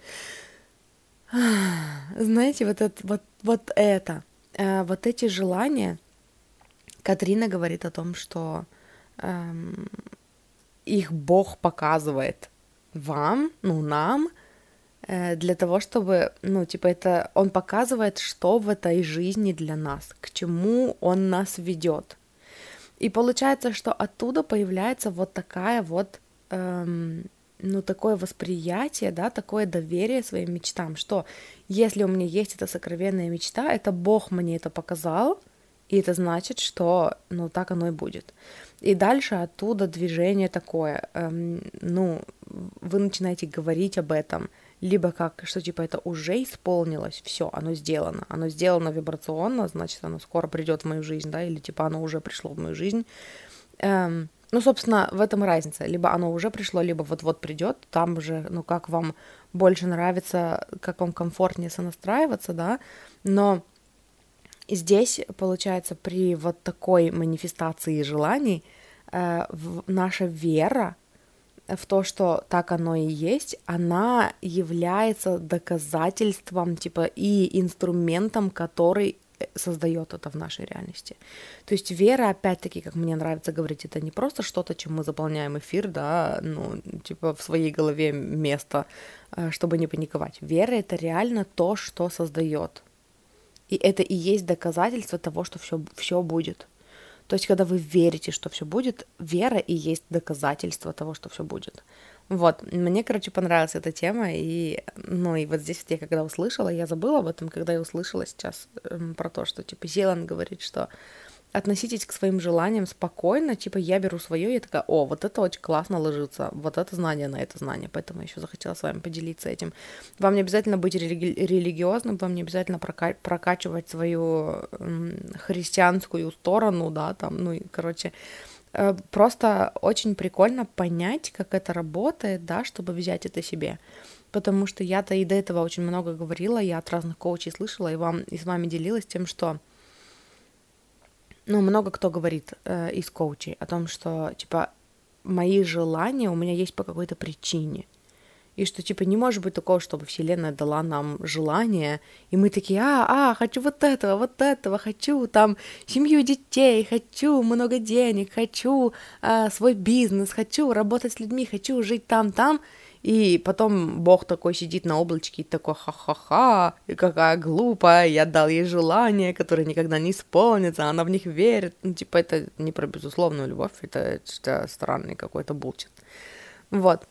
знаете, вот это, вот, вот это, а, вот эти желания, Катрина говорит о том, что эм, их Бог показывает вам, ну, нам, э, для того, чтобы, ну, типа, это он показывает, что в этой жизни для нас, к чему он нас ведет. И получается, что оттуда появляется вот такая вот, эм, ну, такое восприятие, да, такое доверие своим мечтам, что если у меня есть эта сокровенная мечта, это Бог мне это показал, и это значит, что, ну, так оно и будет. И дальше оттуда движение такое, эм, ну, вы начинаете говорить об этом, либо как, что типа это уже исполнилось, все, оно сделано, оно сделано вибрационно, значит, оно скоро придет в мою жизнь, да, или типа оно уже пришло в мою жизнь. Эм, ну, собственно, в этом разница. Либо оно уже пришло, либо вот-вот придет. Там уже, ну, как вам больше нравится, как вам комфортнее сонастраиваться, да. Но здесь, получается, при вот такой манифестации желаний э, наша вера в то, что так оно и есть, она является доказательством, типа, и инструментом, который э, создает это в нашей реальности. То есть вера, опять-таки, как мне нравится говорить, это не просто что-то, чем мы заполняем эфир, да, ну, типа в своей голове место, э, чтобы не паниковать. Вера это реально то, что создает и это и есть доказательство того, что все, все будет. То есть, когда вы верите, что все будет, вера и есть доказательство того, что все будет. Вот, мне, короче, понравилась эта тема, и, ну, и вот здесь вот я когда услышала, я забыла об этом, когда я услышала сейчас э, про то, что, типа, Зеланд говорит, что относитесь к своим желаниям спокойно, типа я беру свое, я такая, о, вот это очень классно ложится, вот это знание на это знание, поэтому еще захотела с вами поделиться этим. Вам не обязательно быть религи- религиозным, вам не обязательно прока- прокачивать свою христианскую сторону, да, там, ну, и, короче, э, просто очень прикольно понять, как это работает, да, чтобы взять это себе. Потому что я-то и до этого очень много говорила, я от разных коучей слышала, и вам и с вами делилась тем, что ну, много кто говорит э, из коучей о том, что, типа, мои желания у меня есть по какой-то причине. И что, типа, не может быть такого, чтобы Вселенная дала нам желание, и мы такие, а, а, хочу вот этого, вот этого, хочу там семью детей, хочу много денег, хочу э, свой бизнес, хочу работать с людьми, хочу жить там-там, и потом Бог такой сидит на облачке и такой, ха-ха-ха, и какая глупая, я дал ей желание, которое никогда не исполнится, она в них верит. Ну, типа, это не про безусловную любовь, это, это странный какой-то булчит. Вот.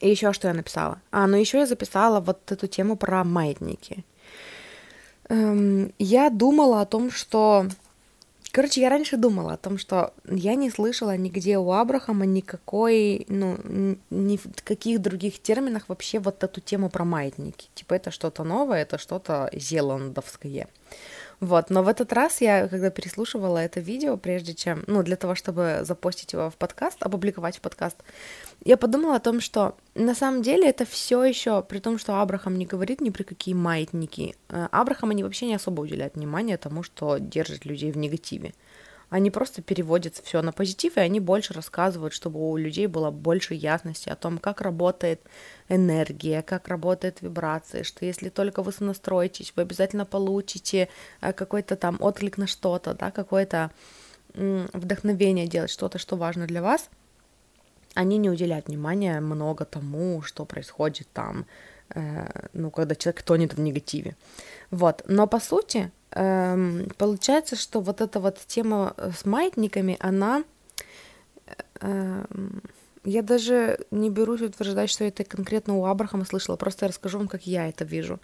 И еще что я написала? А, ну еще я записала вот эту тему про маятники. Эм, я думала о том, что Короче, я раньше думала о том, что я не слышала нигде у Абрахама никакой, ну, ни в каких других терминах вообще вот эту тему про маятники. Типа это что-то новое, это что-то зеландовское. Вот, но в этот раз я, когда переслушивала это видео, прежде чем, ну, для того, чтобы запостить его в подкаст, опубликовать в подкаст, я подумала о том, что на самом деле это все еще, при том, что Абрахам не говорит ни при какие маятники, э, Абрахам они вообще не особо уделяют внимания тому, что держит людей в негативе. Они просто переводят все на позитив, и они больше рассказывают, чтобы у людей было больше ясности о том, как работает энергия, как работает вибрация, что если только вы сонастроитесь, вы обязательно получите э, какой-то там отклик на что-то, да, какое-то вдохновение делать что-то, что важно для вас, они не уделяют внимания много тому, что происходит там, э, ну, когда человек тонет в негативе. Вот, но по сути, эм, получается, что вот эта вот тема э, с маятниками, она... Э, я даже не берусь утверждать, что это конкретно у Абрахама слышала, просто я расскажу вам, как я это вижу.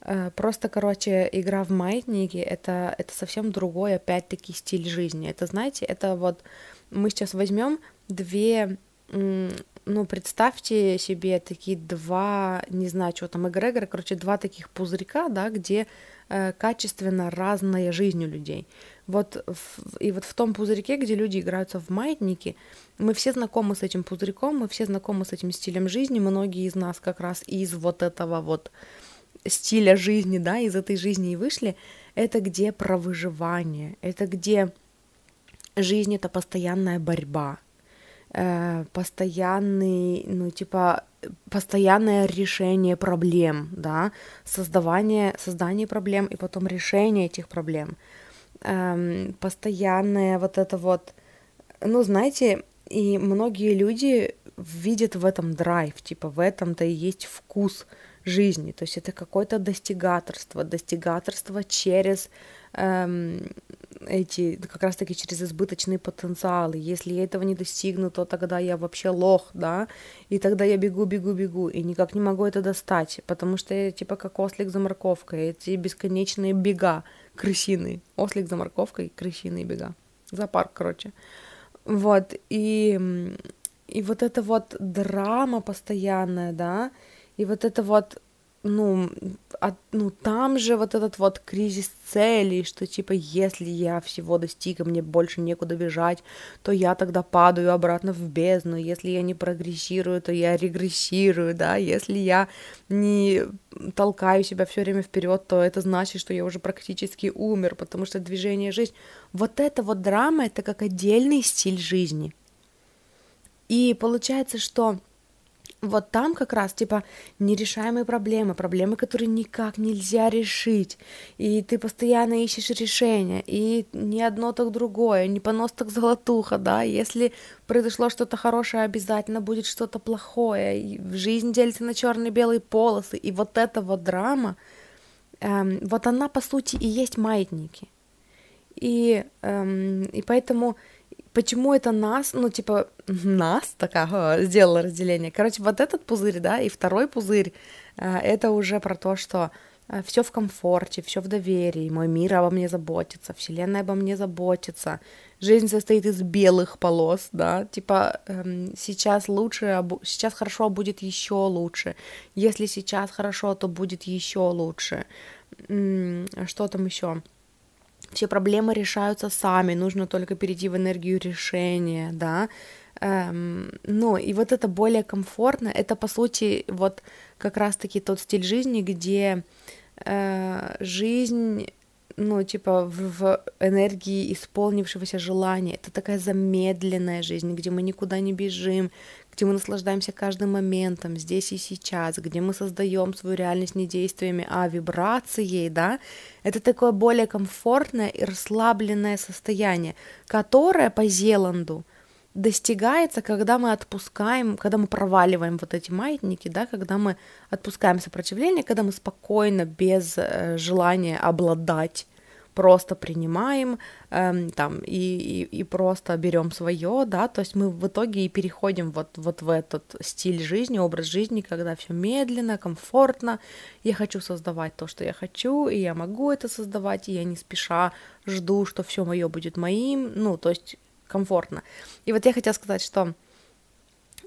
Э, просто, короче, игра в маятники это, это совсем другой, опять-таки, стиль жизни. Это, знаете, это вот мы сейчас возьмем две ну, представьте себе такие два, не знаю, что там, эгрегора, короче, два таких пузырька, да, где э, качественно разная жизнь у людей. Вот в, и вот в том пузырьке, где люди играются в маятники, мы все знакомы с этим пузырьком, мы все знакомы с этим стилем жизни, многие из нас как раз из вот этого вот стиля жизни, да, из этой жизни и вышли, это где про выживание, это где жизнь это постоянная борьба, э, постоянный, ну, типа, постоянное решение проблем, да, создавание, создание проблем и потом решение этих проблем, эм, постоянное вот это вот, ну, знаете, и многие люди видят в этом драйв, типа, в этом-то и есть вкус жизни, то есть это какое-то достигаторство, достигаторство через эм, эти, как раз-таки через избыточные потенциалы. Если я этого не достигну, то тогда я вообще лох, да, и тогда я бегу, бегу, бегу, и никак не могу это достать, потому что я типа как ослик за морковкой, эти бесконечные бега крысиные, ослик за морковкой, крысиные бега, зоопарк, короче. Вот, и, и вот эта вот драма постоянная, да, и вот это вот ну, от, ну, там же вот этот вот кризис целей, что типа, если я всего достиг, и мне больше некуда бежать, то я тогда падаю обратно в бездну, если я не прогрессирую, то я регрессирую, да, если я не толкаю себя все время вперед, то это значит, что я уже практически умер, потому что движение жизнь. Вот это вот драма, это как отдельный стиль жизни. И получается, что вот там как раз, типа, нерешаемые проблемы, проблемы, которые никак нельзя решить, и ты постоянно ищешь решения, и не одно, так другое, не понос, так золотуха, да, если произошло что-то хорошее, обязательно будет что-то плохое, и жизнь делится на черные белые полосы, и вот эта вот драма, эм, вот она, по сути, и есть маятники, и, эм, и поэтому почему это нас, ну, типа, нас такая сделала разделение. Короче, вот этот пузырь, да, и второй пузырь, э, это уже про то, что э, все в комфорте, все в доверии, мой мир обо мне заботится, вселенная обо мне заботится, жизнь состоит из белых полос, да, типа эм, сейчас лучше, сейчас хорошо, будет еще лучше, если сейчас хорошо, то будет еще лучше, что там еще? Все проблемы решаются сами, нужно только перейти в энергию решения, да, эм, ну, и вот это более комфортно, это, по сути, вот как раз-таки тот стиль жизни, где э, жизнь ну, типа, в, в энергии исполнившегося желания. Это такая замедленная жизнь, где мы никуда не бежим, где мы наслаждаемся каждым моментом, здесь и сейчас, где мы создаем свою реальность не действиями, а вибрацией, да, это такое более комфортное и расслабленное состояние, которое по Зеланду достигается, когда мы отпускаем, когда мы проваливаем вот эти маятники, да, когда мы отпускаем сопротивление, когда мы спокойно, без э, желания обладать просто принимаем эм, там и, и, и просто берем свое, да, то есть мы в итоге и переходим вот, вот в этот стиль жизни, образ жизни, когда все медленно, комфортно, я хочу создавать то, что я хочу, и я могу это создавать, и я не спеша жду, что все мое будет моим, ну, то есть комфортно. И вот я хотела сказать, что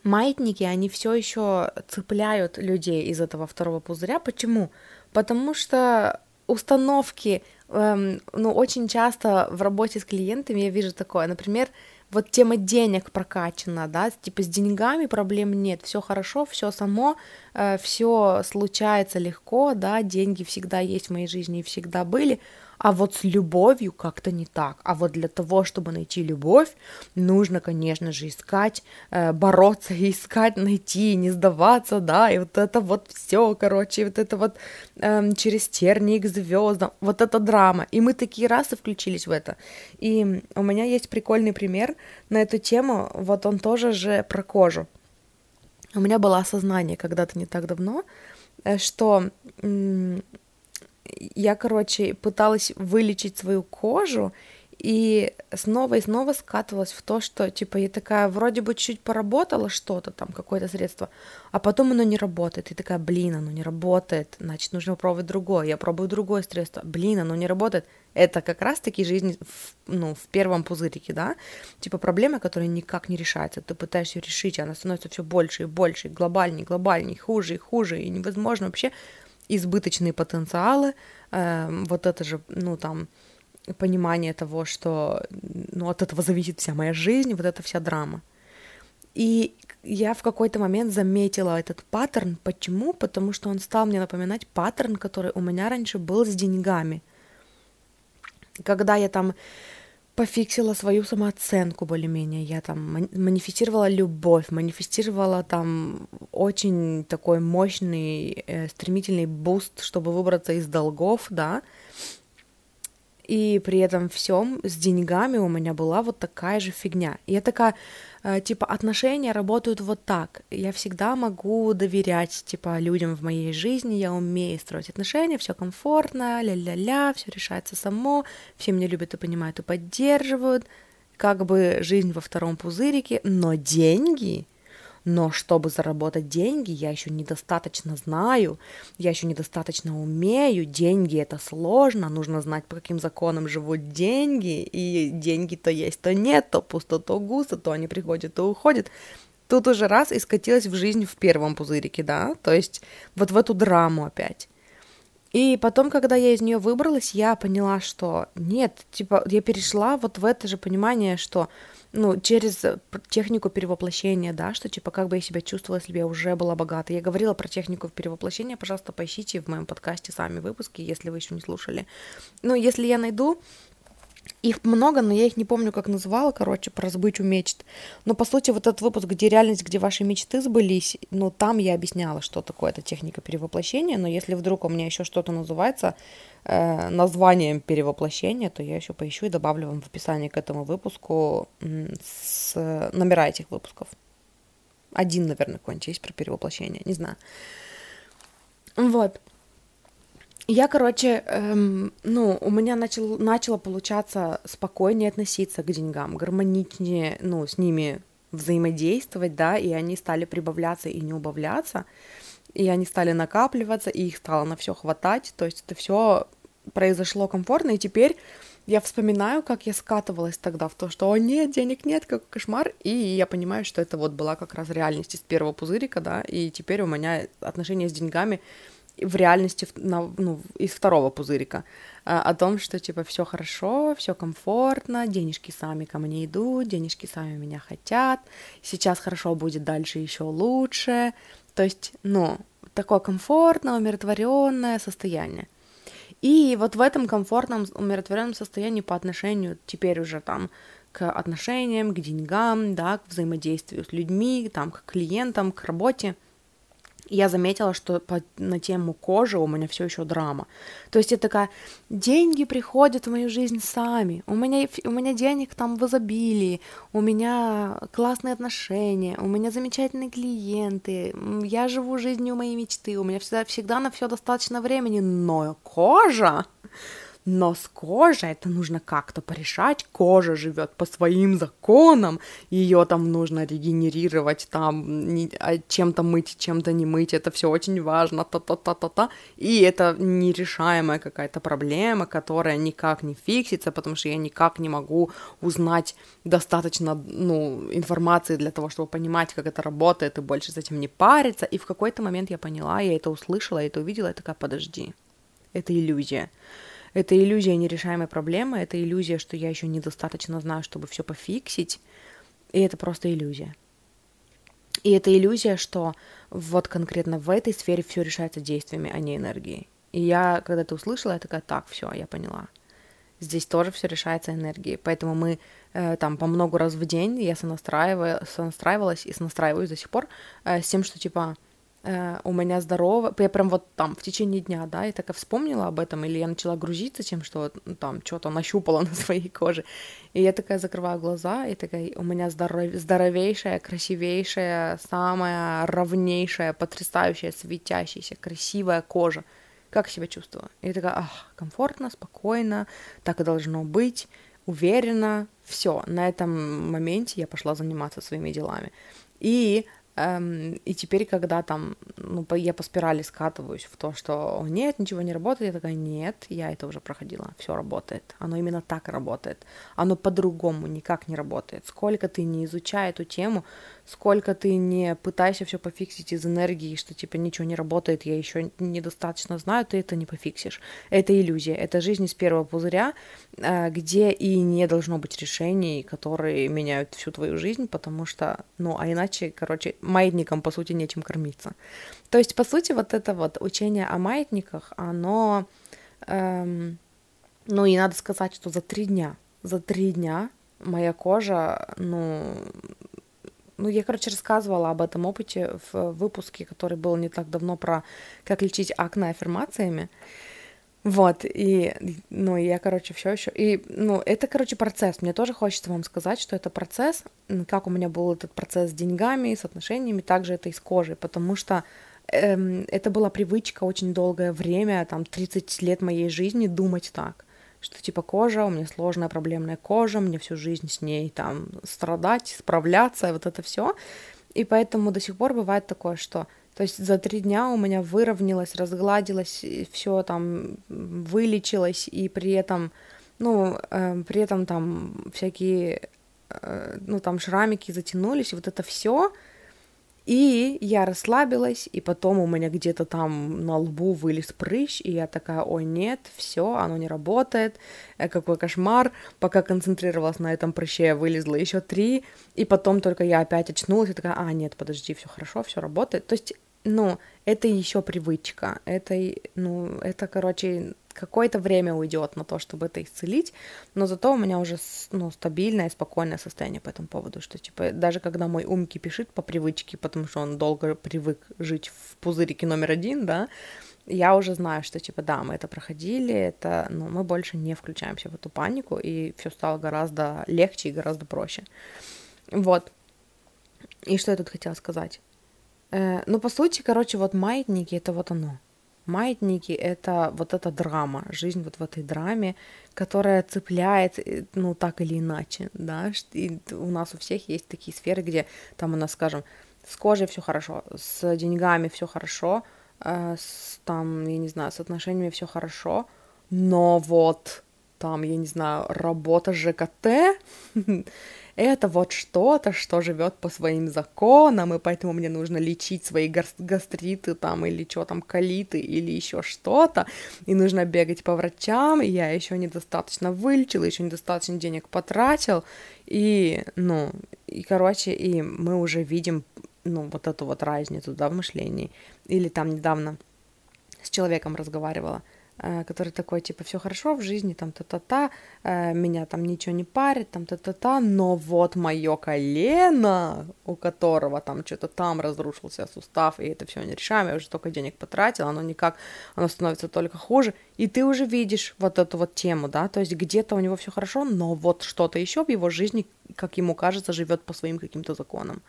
маятники, они все еще цепляют людей из этого второго пузыря. Почему? Потому что установки эм, ну, очень часто в работе с клиентами я вижу такое, например, вот тема денег прокачана, да, типа с деньгами проблем нет, все хорошо, все само, э, все случается легко, да, деньги всегда есть в моей жизни и всегда были, а вот с любовью как-то не так. А вот для того, чтобы найти любовь, нужно, конечно же, искать, э, бороться искать, найти, не сдаваться, да, и вот это вот все, короче, вот это вот э, через тернии к звездам, вот эта драма. И мы такие раз и включились в это. И у меня есть прикольный пример на эту тему, вот он тоже же про кожу. У меня было осознание когда-то не так давно, э, что я, короче, пыталась вылечить свою кожу, И снова и снова скатывалась в то, что, типа, я такая, вроде бы чуть поработала что-то там, какое-то средство, а потом оно не работает. И такая, блин, оно не работает, значит, нужно пробовать другое. Я пробую другое средство, блин, оно не работает. Это как раз-таки жизнь, в, ну, в первом пузырике, да? Типа проблема, которая никак не решается. Ты пытаешься ее решить, она становится все больше и больше, и глобальнее, и хуже и хуже, и невозможно вообще избыточные потенциалы, э, вот это же, ну, там, понимание того, что ну, от этого зависит вся моя жизнь, вот эта вся драма. И я в какой-то момент заметила этот паттерн. Почему? Потому что он стал мне напоминать паттерн, который у меня раньше был с деньгами. Когда я там пофиксила свою самооценку более-менее, я там манифестировала любовь, манифестировала там очень такой мощный, э, стремительный буст, чтобы выбраться из долгов, да, и при этом всем с деньгами у меня была вот такая же фигня. И я такая, типа, отношения работают вот так. Я всегда могу доверять, типа, людям в моей жизни, я умею строить отношения, все комфортно, ля-ля-ля, все решается само, все меня любят и понимают и поддерживают. Как бы жизнь во втором пузырике, но деньги но чтобы заработать деньги, я еще недостаточно знаю, я еще недостаточно умею, деньги это сложно, нужно знать, по каким законам живут деньги, и деньги то есть, то нет, то пусто, то густо, то они приходят, то уходят. Тут уже раз и скатилась в жизнь в первом пузырике, да, то есть вот в эту драму опять. И потом, когда я из нее выбралась, я поняла, что нет, типа, я перешла вот в это же понимание, что ну, через технику перевоплощения, да, что типа как бы я себя чувствовала, если бы я уже была богата. Я говорила про технику перевоплощения, пожалуйста, поищите в моем подкасте сами выпуски, если вы еще не слушали. Ну, если я найду, их много, но я их не помню, как называла, короче, про сбычу мечт. Но, по сути, вот этот выпуск, где реальность, где ваши мечты сбылись, ну, там я объясняла, что такое эта техника перевоплощения, но если вдруг у меня еще что-то называется э, названием перевоплощения, то я еще поищу и добавлю вам в описании к этому выпуску с номера этих выпусков. Один, наверное, какой-нибудь есть про перевоплощение, не знаю. Вот. Я, короче, эм, ну, у меня начал, начало получаться спокойнее относиться к деньгам, гармоничнее, ну, с ними взаимодействовать, да, и они стали прибавляться и не убавляться, и они стали накапливаться, и их стало на все хватать, то есть это все произошло комфортно, и теперь я вспоминаю, как я скатывалась тогда в то, что «О, нет, денег нет, как кошмар», и я понимаю, что это вот была как раз реальность из первого пузырика, да, и теперь у меня отношения с деньгами — в реальности на, ну, из второго пузырика а, о том, что типа все хорошо, все комфортно, денежки сами ко мне идут, денежки сами меня хотят, сейчас хорошо будет дальше еще лучше. То есть, ну, такое комфортное, умиротворенное состояние. И вот в этом комфортном, умиротворенном состоянии по отношению теперь уже там к отношениям, к деньгам, да, к взаимодействию с людьми, там, к клиентам, к работе, я заметила, что по, на тему кожи у меня все еще драма. То есть я такая, деньги приходят в мою жизнь сами, у меня, у меня денег там в изобилии, у меня классные отношения, у меня замечательные клиенты, я живу жизнью моей мечты, у меня всегда, всегда на все достаточно времени, но кожа но с кожей это нужно как-то порешать. Кожа живет по своим законам, ее там нужно регенерировать, там а, чем-то мыть, чем-то не мыть, это все очень важно, та-та-та-та-та. И это нерешаемая какая-то проблема, которая никак не фиксится, потому что я никак не могу узнать достаточно, ну, информации для того, чтобы понимать, как это работает, и больше с этим не париться. И в какой-то момент я поняла, я это услышала, я это увидела, я такая, подожди, это иллюзия. Это иллюзия нерешаемой проблемы, это иллюзия, что я еще недостаточно знаю, чтобы все пофиксить, и это просто иллюзия. И это иллюзия, что вот конкретно в этой сфере все решается действиями, а не энергией. И я, когда это услышала, я такая, так, все, я поняла. Здесь тоже все решается энергией. Поэтому мы э, там по много раз в день я сонастраиваю, сонастраивалась и сонастраиваюсь до сих пор э, с тем, что типа э, у меня здорово, я прям вот там в течение дня, да, и такая вспомнила об этом, или я начала грузиться тем, что ну, там что-то нащупала на своей коже, и я такая закрываю глаза, и такая, у меня здоров... здоровейшая, красивейшая, самая ровнейшая, потрясающая, светящаяся, красивая кожа. Как себя чувствую? И я такая, ах, комфортно, спокойно, так и должно быть, уверена, все, на этом моменте я пошла заниматься своими делами. И и теперь, когда там, ну, я по спирали скатываюсь в то, что нет, ничего не работает, я такая, нет, я это уже проходила, все работает. Оно именно так работает. Оно по-другому никак не работает. Сколько ты не изучай эту тему, сколько ты не пытаешься все пофиксить из энергии, что типа ничего не работает, я еще недостаточно знаю, ты это не пофиксишь. Это иллюзия, это жизнь из первого пузыря, э, где и не должно быть решений, которые меняют всю твою жизнь, потому что, ну, а иначе, короче, маятникам, по сути, нечем кормиться. То есть, по сути, вот это вот учение о маятниках, оно, эм, ну, и надо сказать, что за три дня, за три дня моя кожа, ну, ну, я, короче, рассказывала об этом опыте в выпуске, который был не так давно про как лечить акне аффирмациями. Вот, и, ну, я, короче, все еще. И, ну, это, короче, процесс. Мне тоже хочется вам сказать, что это процесс, как у меня был этот процесс с деньгами, с отношениями, также это и с кожей, потому что эм, это была привычка очень долгое время, там, 30 лет моей жизни думать так что типа кожа, у меня сложная проблемная кожа, мне всю жизнь с ней там страдать, справляться, вот это все. И поэтому до сих пор бывает такое, что то есть за три дня у меня выровнялось, разгладилось, все там вылечилось, и при этом, ну, э, при этом там всякие, э, ну, там шрамики затянулись, и вот это все, и я расслабилась, и потом у меня где-то там на лбу вылез прыщ, и я такая, ой, нет, все, оно не работает, э, какой кошмар. Пока концентрировалась на этом прыще, я вылезла еще три, и потом только я опять очнулась и такая, а, нет, подожди, все хорошо, все работает. То есть, ну, это еще привычка, это, ну, это, короче, какое-то время уйдет на то, чтобы это исцелить, но зато у меня уже ну, стабильное, спокойное состояние по этому поводу, что типа даже когда мой ум кипишит по привычке, потому что он долго привык жить в пузырике номер один, да, я уже знаю, что типа да, мы это проходили, это, ну, мы больше не включаемся в эту панику, и все стало гораздо легче и гораздо проще. Вот. И что я тут хотела сказать? Э, ну, по сути, короче, вот маятники это вот оно. Маятники — это вот эта драма, жизнь вот в этой драме, которая цепляет, э, ну, так или иначе, да, и у нас у всех есть такие сферы, где там у нас, скажем, с кожей все хорошо, с деньгами все хорошо, э, с, там, я не знаю, с отношениями все хорошо, но вот там, я не знаю, работа ЖКТ, это вот что-то, что живет по своим законам, и поэтому мне нужно лечить свои гастриты там, или что там, колиты, или еще что-то, и нужно бегать по врачам, и я еще недостаточно вылечил, еще недостаточно денег потратил, и, ну, и, короче, и мы уже видим, ну, вот эту вот разницу, да, в мышлении. Или там недавно с человеком разговаривала, который такой, типа, все хорошо в жизни, там, та-та-та, э, меня там ничего не парит, там, та-та-та, но вот мое колено, у которого там что-то там разрушился сустав, и это все нерешаемо, я уже столько денег потратил, оно никак, оно становится только хуже, и ты уже видишь вот эту вот тему, да, то есть где-то у него все хорошо, но вот что-то еще в его жизни, как ему кажется, живет по своим каким-то законам.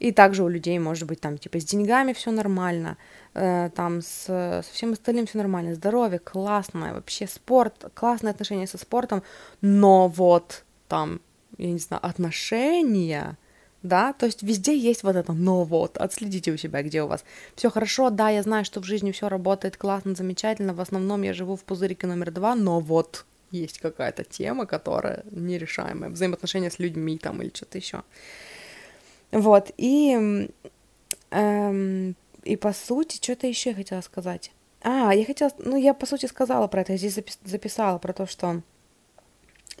И также у людей, может быть, там, типа, с деньгами все нормально, э, там, с, со всем остальным все нормально, здоровье классное, вообще спорт, классные отношения со спортом, но вот там, я не знаю, отношения, да, то есть везде есть вот это, но вот, отследите у себя, где у вас все хорошо, да, я знаю, что в жизни все работает классно, замечательно, в основном я живу в пузырике номер два, но вот есть какая-то тема, которая нерешаемая, взаимоотношения с людьми там или что-то еще. Вот, и, эм, и по сути, что-то еще я хотела сказать. А, я хотела, ну, я по сути сказала про это, я здесь запис, записала про то, что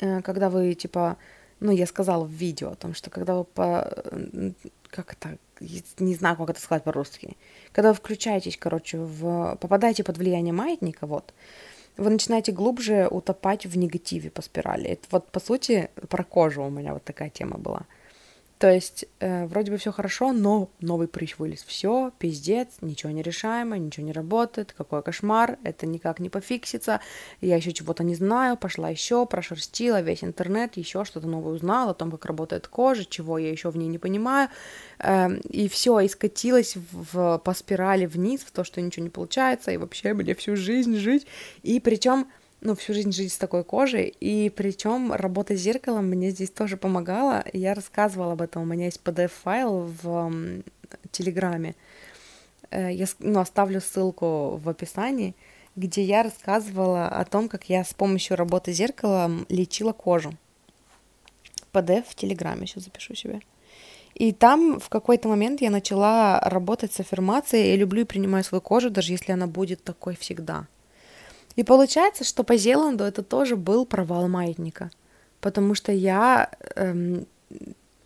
э, когда вы, типа, ну, я сказала в видео о том, что когда вы по, как это, не знаю, как это сказать по-русски, когда вы включаетесь, короче, в, попадаете под влияние маятника, вот, вы начинаете глубже утопать в негативе по спирали. Это вот, по сути, про кожу у меня вот такая тема была. То есть э, вроде бы все хорошо, но новый прыщ вылез. Все, пиздец, ничего не решаемо, ничего не работает, какой кошмар, это никак не пофиксится. Я еще чего-то не знаю, пошла еще, прошерстила весь интернет, еще что-то новое узнала о том, как работает кожа, чего я еще в ней не понимаю. Э, и все, и скатилась в, в, по спирали вниз, в то, что ничего не получается, и вообще мне всю жизнь жить. И причем ну, всю жизнь жить с такой кожей, и причем работа с зеркалом мне здесь тоже помогала. Я рассказывала об этом, у меня есть PDF-файл в Телеграме. Э, я ну, оставлю ссылку в описании, где я рассказывала о том, как я с помощью работы с зеркалом лечила кожу. PDF в Телеграме, сейчас запишу себе. И там в какой-то момент я начала работать с аффирмацией. Я люблю и принимаю свою кожу, даже если она будет такой всегда. И получается, что по Зеланду это тоже был провал маятника. Потому что я эм,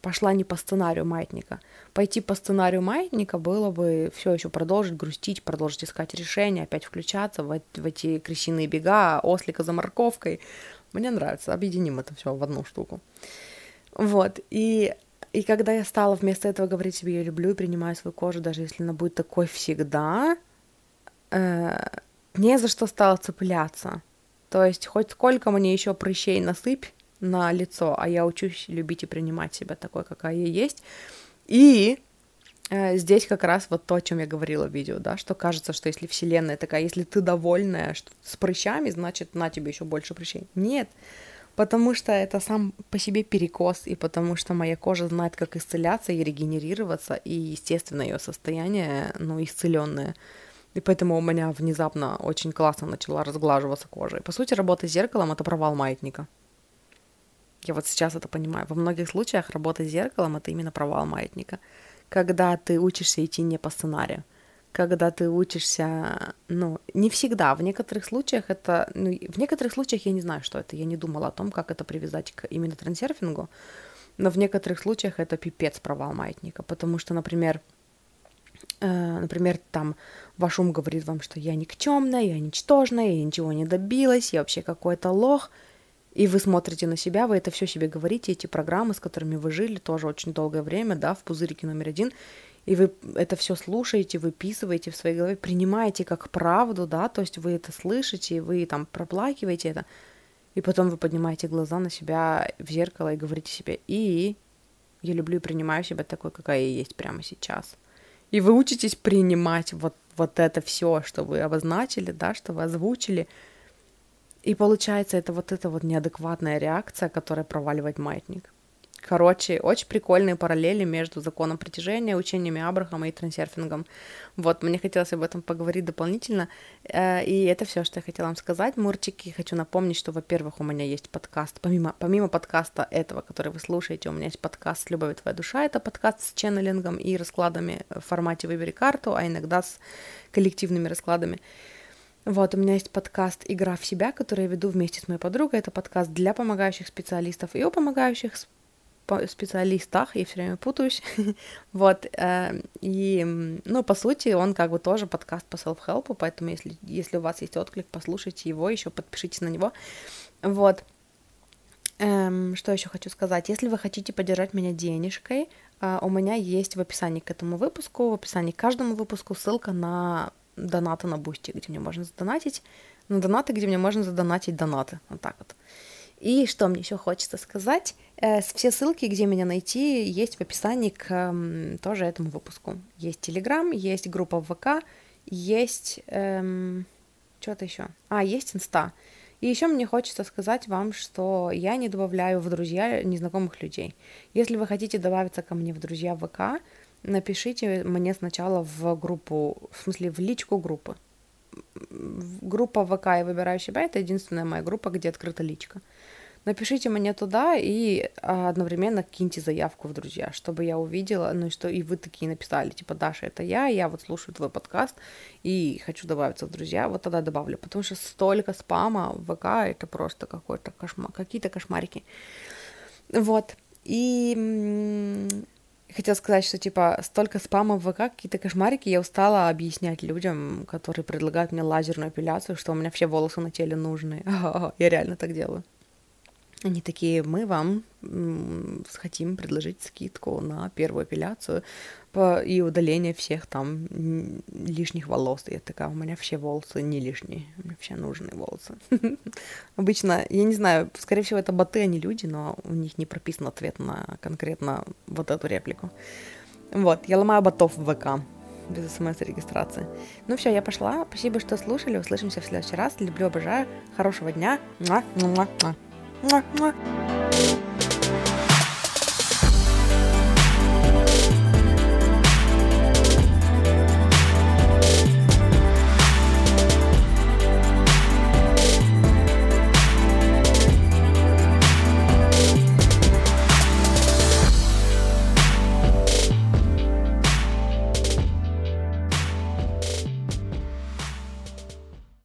пошла не по сценарию маятника. Пойти по сценарию маятника было бы все еще продолжить грустить, продолжить искать решения, опять включаться в, в эти крысиные бега, ослика за морковкой. Мне нравится, объединим это все в одну штуку. Вот, и и когда я стала вместо этого говорить себе, я люблю и принимаю свою кожу, даже если она будет такой всегда, э, не за что стало цепляться. То есть хоть сколько мне еще прыщей насыпь на лицо, а я учусь любить и принимать себя такой, какая я есть. И э, здесь как раз вот то, о чем я говорила в видео, да, что кажется, что если вселенная такая, если ты довольная что с прыщами, значит, на тебе еще больше прыщей. Нет, потому что это сам по себе перекос, и потому что моя кожа знает, как исцеляться и регенерироваться, и, естественно, ее состояние, ну, исцеленное. И поэтому у меня внезапно очень классно начала разглаживаться кожа. И, по сути, работа с зеркалом — это провал маятника. Я вот сейчас это понимаю. Во многих случаях работа с зеркалом — это именно провал маятника. Когда ты учишься идти не по сценарию когда ты учишься, ну, не всегда, в некоторых случаях это, ну, в некоторых случаях я не знаю, что это, я не думала о том, как это привязать к именно трансерфингу, но в некоторых случаях это пипец провал маятника, потому что, например, например, там ваш ум говорит вам, что я никчемная, я ничтожная, я ничего не добилась, я вообще какой-то лох, и вы смотрите на себя, вы это все себе говорите, эти программы, с которыми вы жили тоже очень долгое время, да, в пузырике номер один, и вы это все слушаете, выписываете в своей голове, принимаете как правду, да, то есть вы это слышите, вы там проплакиваете это, и потом вы поднимаете глаза на себя в зеркало и говорите себе, и я люблю и принимаю себя такой, какая я есть прямо сейчас. И вы учитесь принимать вот, вот это все, что вы обозначили, да, что вы озвучили. И получается, это вот эта вот неадекватная реакция, которая проваливает маятник. Короче, очень прикольные параллели между законом притяжения, учениями Абрахама и трансерфингом. Вот, мне хотелось об этом поговорить дополнительно. Э, и это все, что я хотела вам сказать. Мурчики, хочу напомнить, что, во-первых, у меня есть подкаст, помимо, помимо подкаста этого, который вы слушаете, у меня есть подкаст «Любовь твоя душа». Это подкаст с ченнелингом и раскладами в формате «Выбери карту», а иногда с коллективными раскладами. Вот, у меня есть подкаст «Игра в себя», который я веду вместе с моей подругой. Это подкаст для помогающих специалистов и у помогающих специалистах, я все время путаюсь, вот, э, и, ну, по сути, он как бы тоже подкаст по self-help, поэтому если, если у вас есть отклик, послушайте его, еще подпишитесь на него, вот, эм, что еще хочу сказать, если вы хотите поддержать меня денежкой, э, у меня есть в описании к этому выпуску, в описании к каждому выпуску ссылка на донаты на Boosty, где мне можно задонатить, на донаты, где мне можно задонатить донаты, вот так вот. И что мне еще хочется сказать, э, все ссылки, где меня найти, есть в описании к тоже этому выпуску. Есть Телеграм, есть группа ВК, есть эм, что-то еще. А, есть Инста. И еще мне хочется сказать вам, что я не добавляю в друзья незнакомых людей. Если вы хотите добавиться ко мне в друзья ВК, напишите мне сначала в группу, в смысле в личку группы. Группа ВК «Я выбираю себя» — это единственная моя группа, где открыта личка напишите мне туда и а, одновременно киньте заявку в друзья, чтобы я увидела, ну и что и вы такие написали, типа, Даша, это я, я вот слушаю твой подкаст и хочу добавиться в друзья, вот тогда добавлю, потому что столько спама в ВК, это просто какой-то кошмар, какие-то кошмарики. Вот, и хотела сказать, что, типа, столько спама в ВК, какие-то кошмарики, я устала объяснять людям, которые предлагают мне лазерную эпиляцию, что у меня все волосы на теле нужны. Я реально так делаю. Они такие, мы вам хотим предложить скидку на первую эпиляцию по, и удаление всех там лишних волос. Я такая, у меня все волосы не лишние, у меня все нужные волосы. Обычно, я не знаю, скорее всего, это боты, а не люди, но у них не прописан ответ на конкретно вот эту реплику. Вот, я ломаю ботов в ВК. без смс-регистрации. Ну все, я пошла. Спасибо, что слушали. Услышимся в следующий раз. Люблю, обожаю. Хорошего дня. Муа, муа, муа. 么么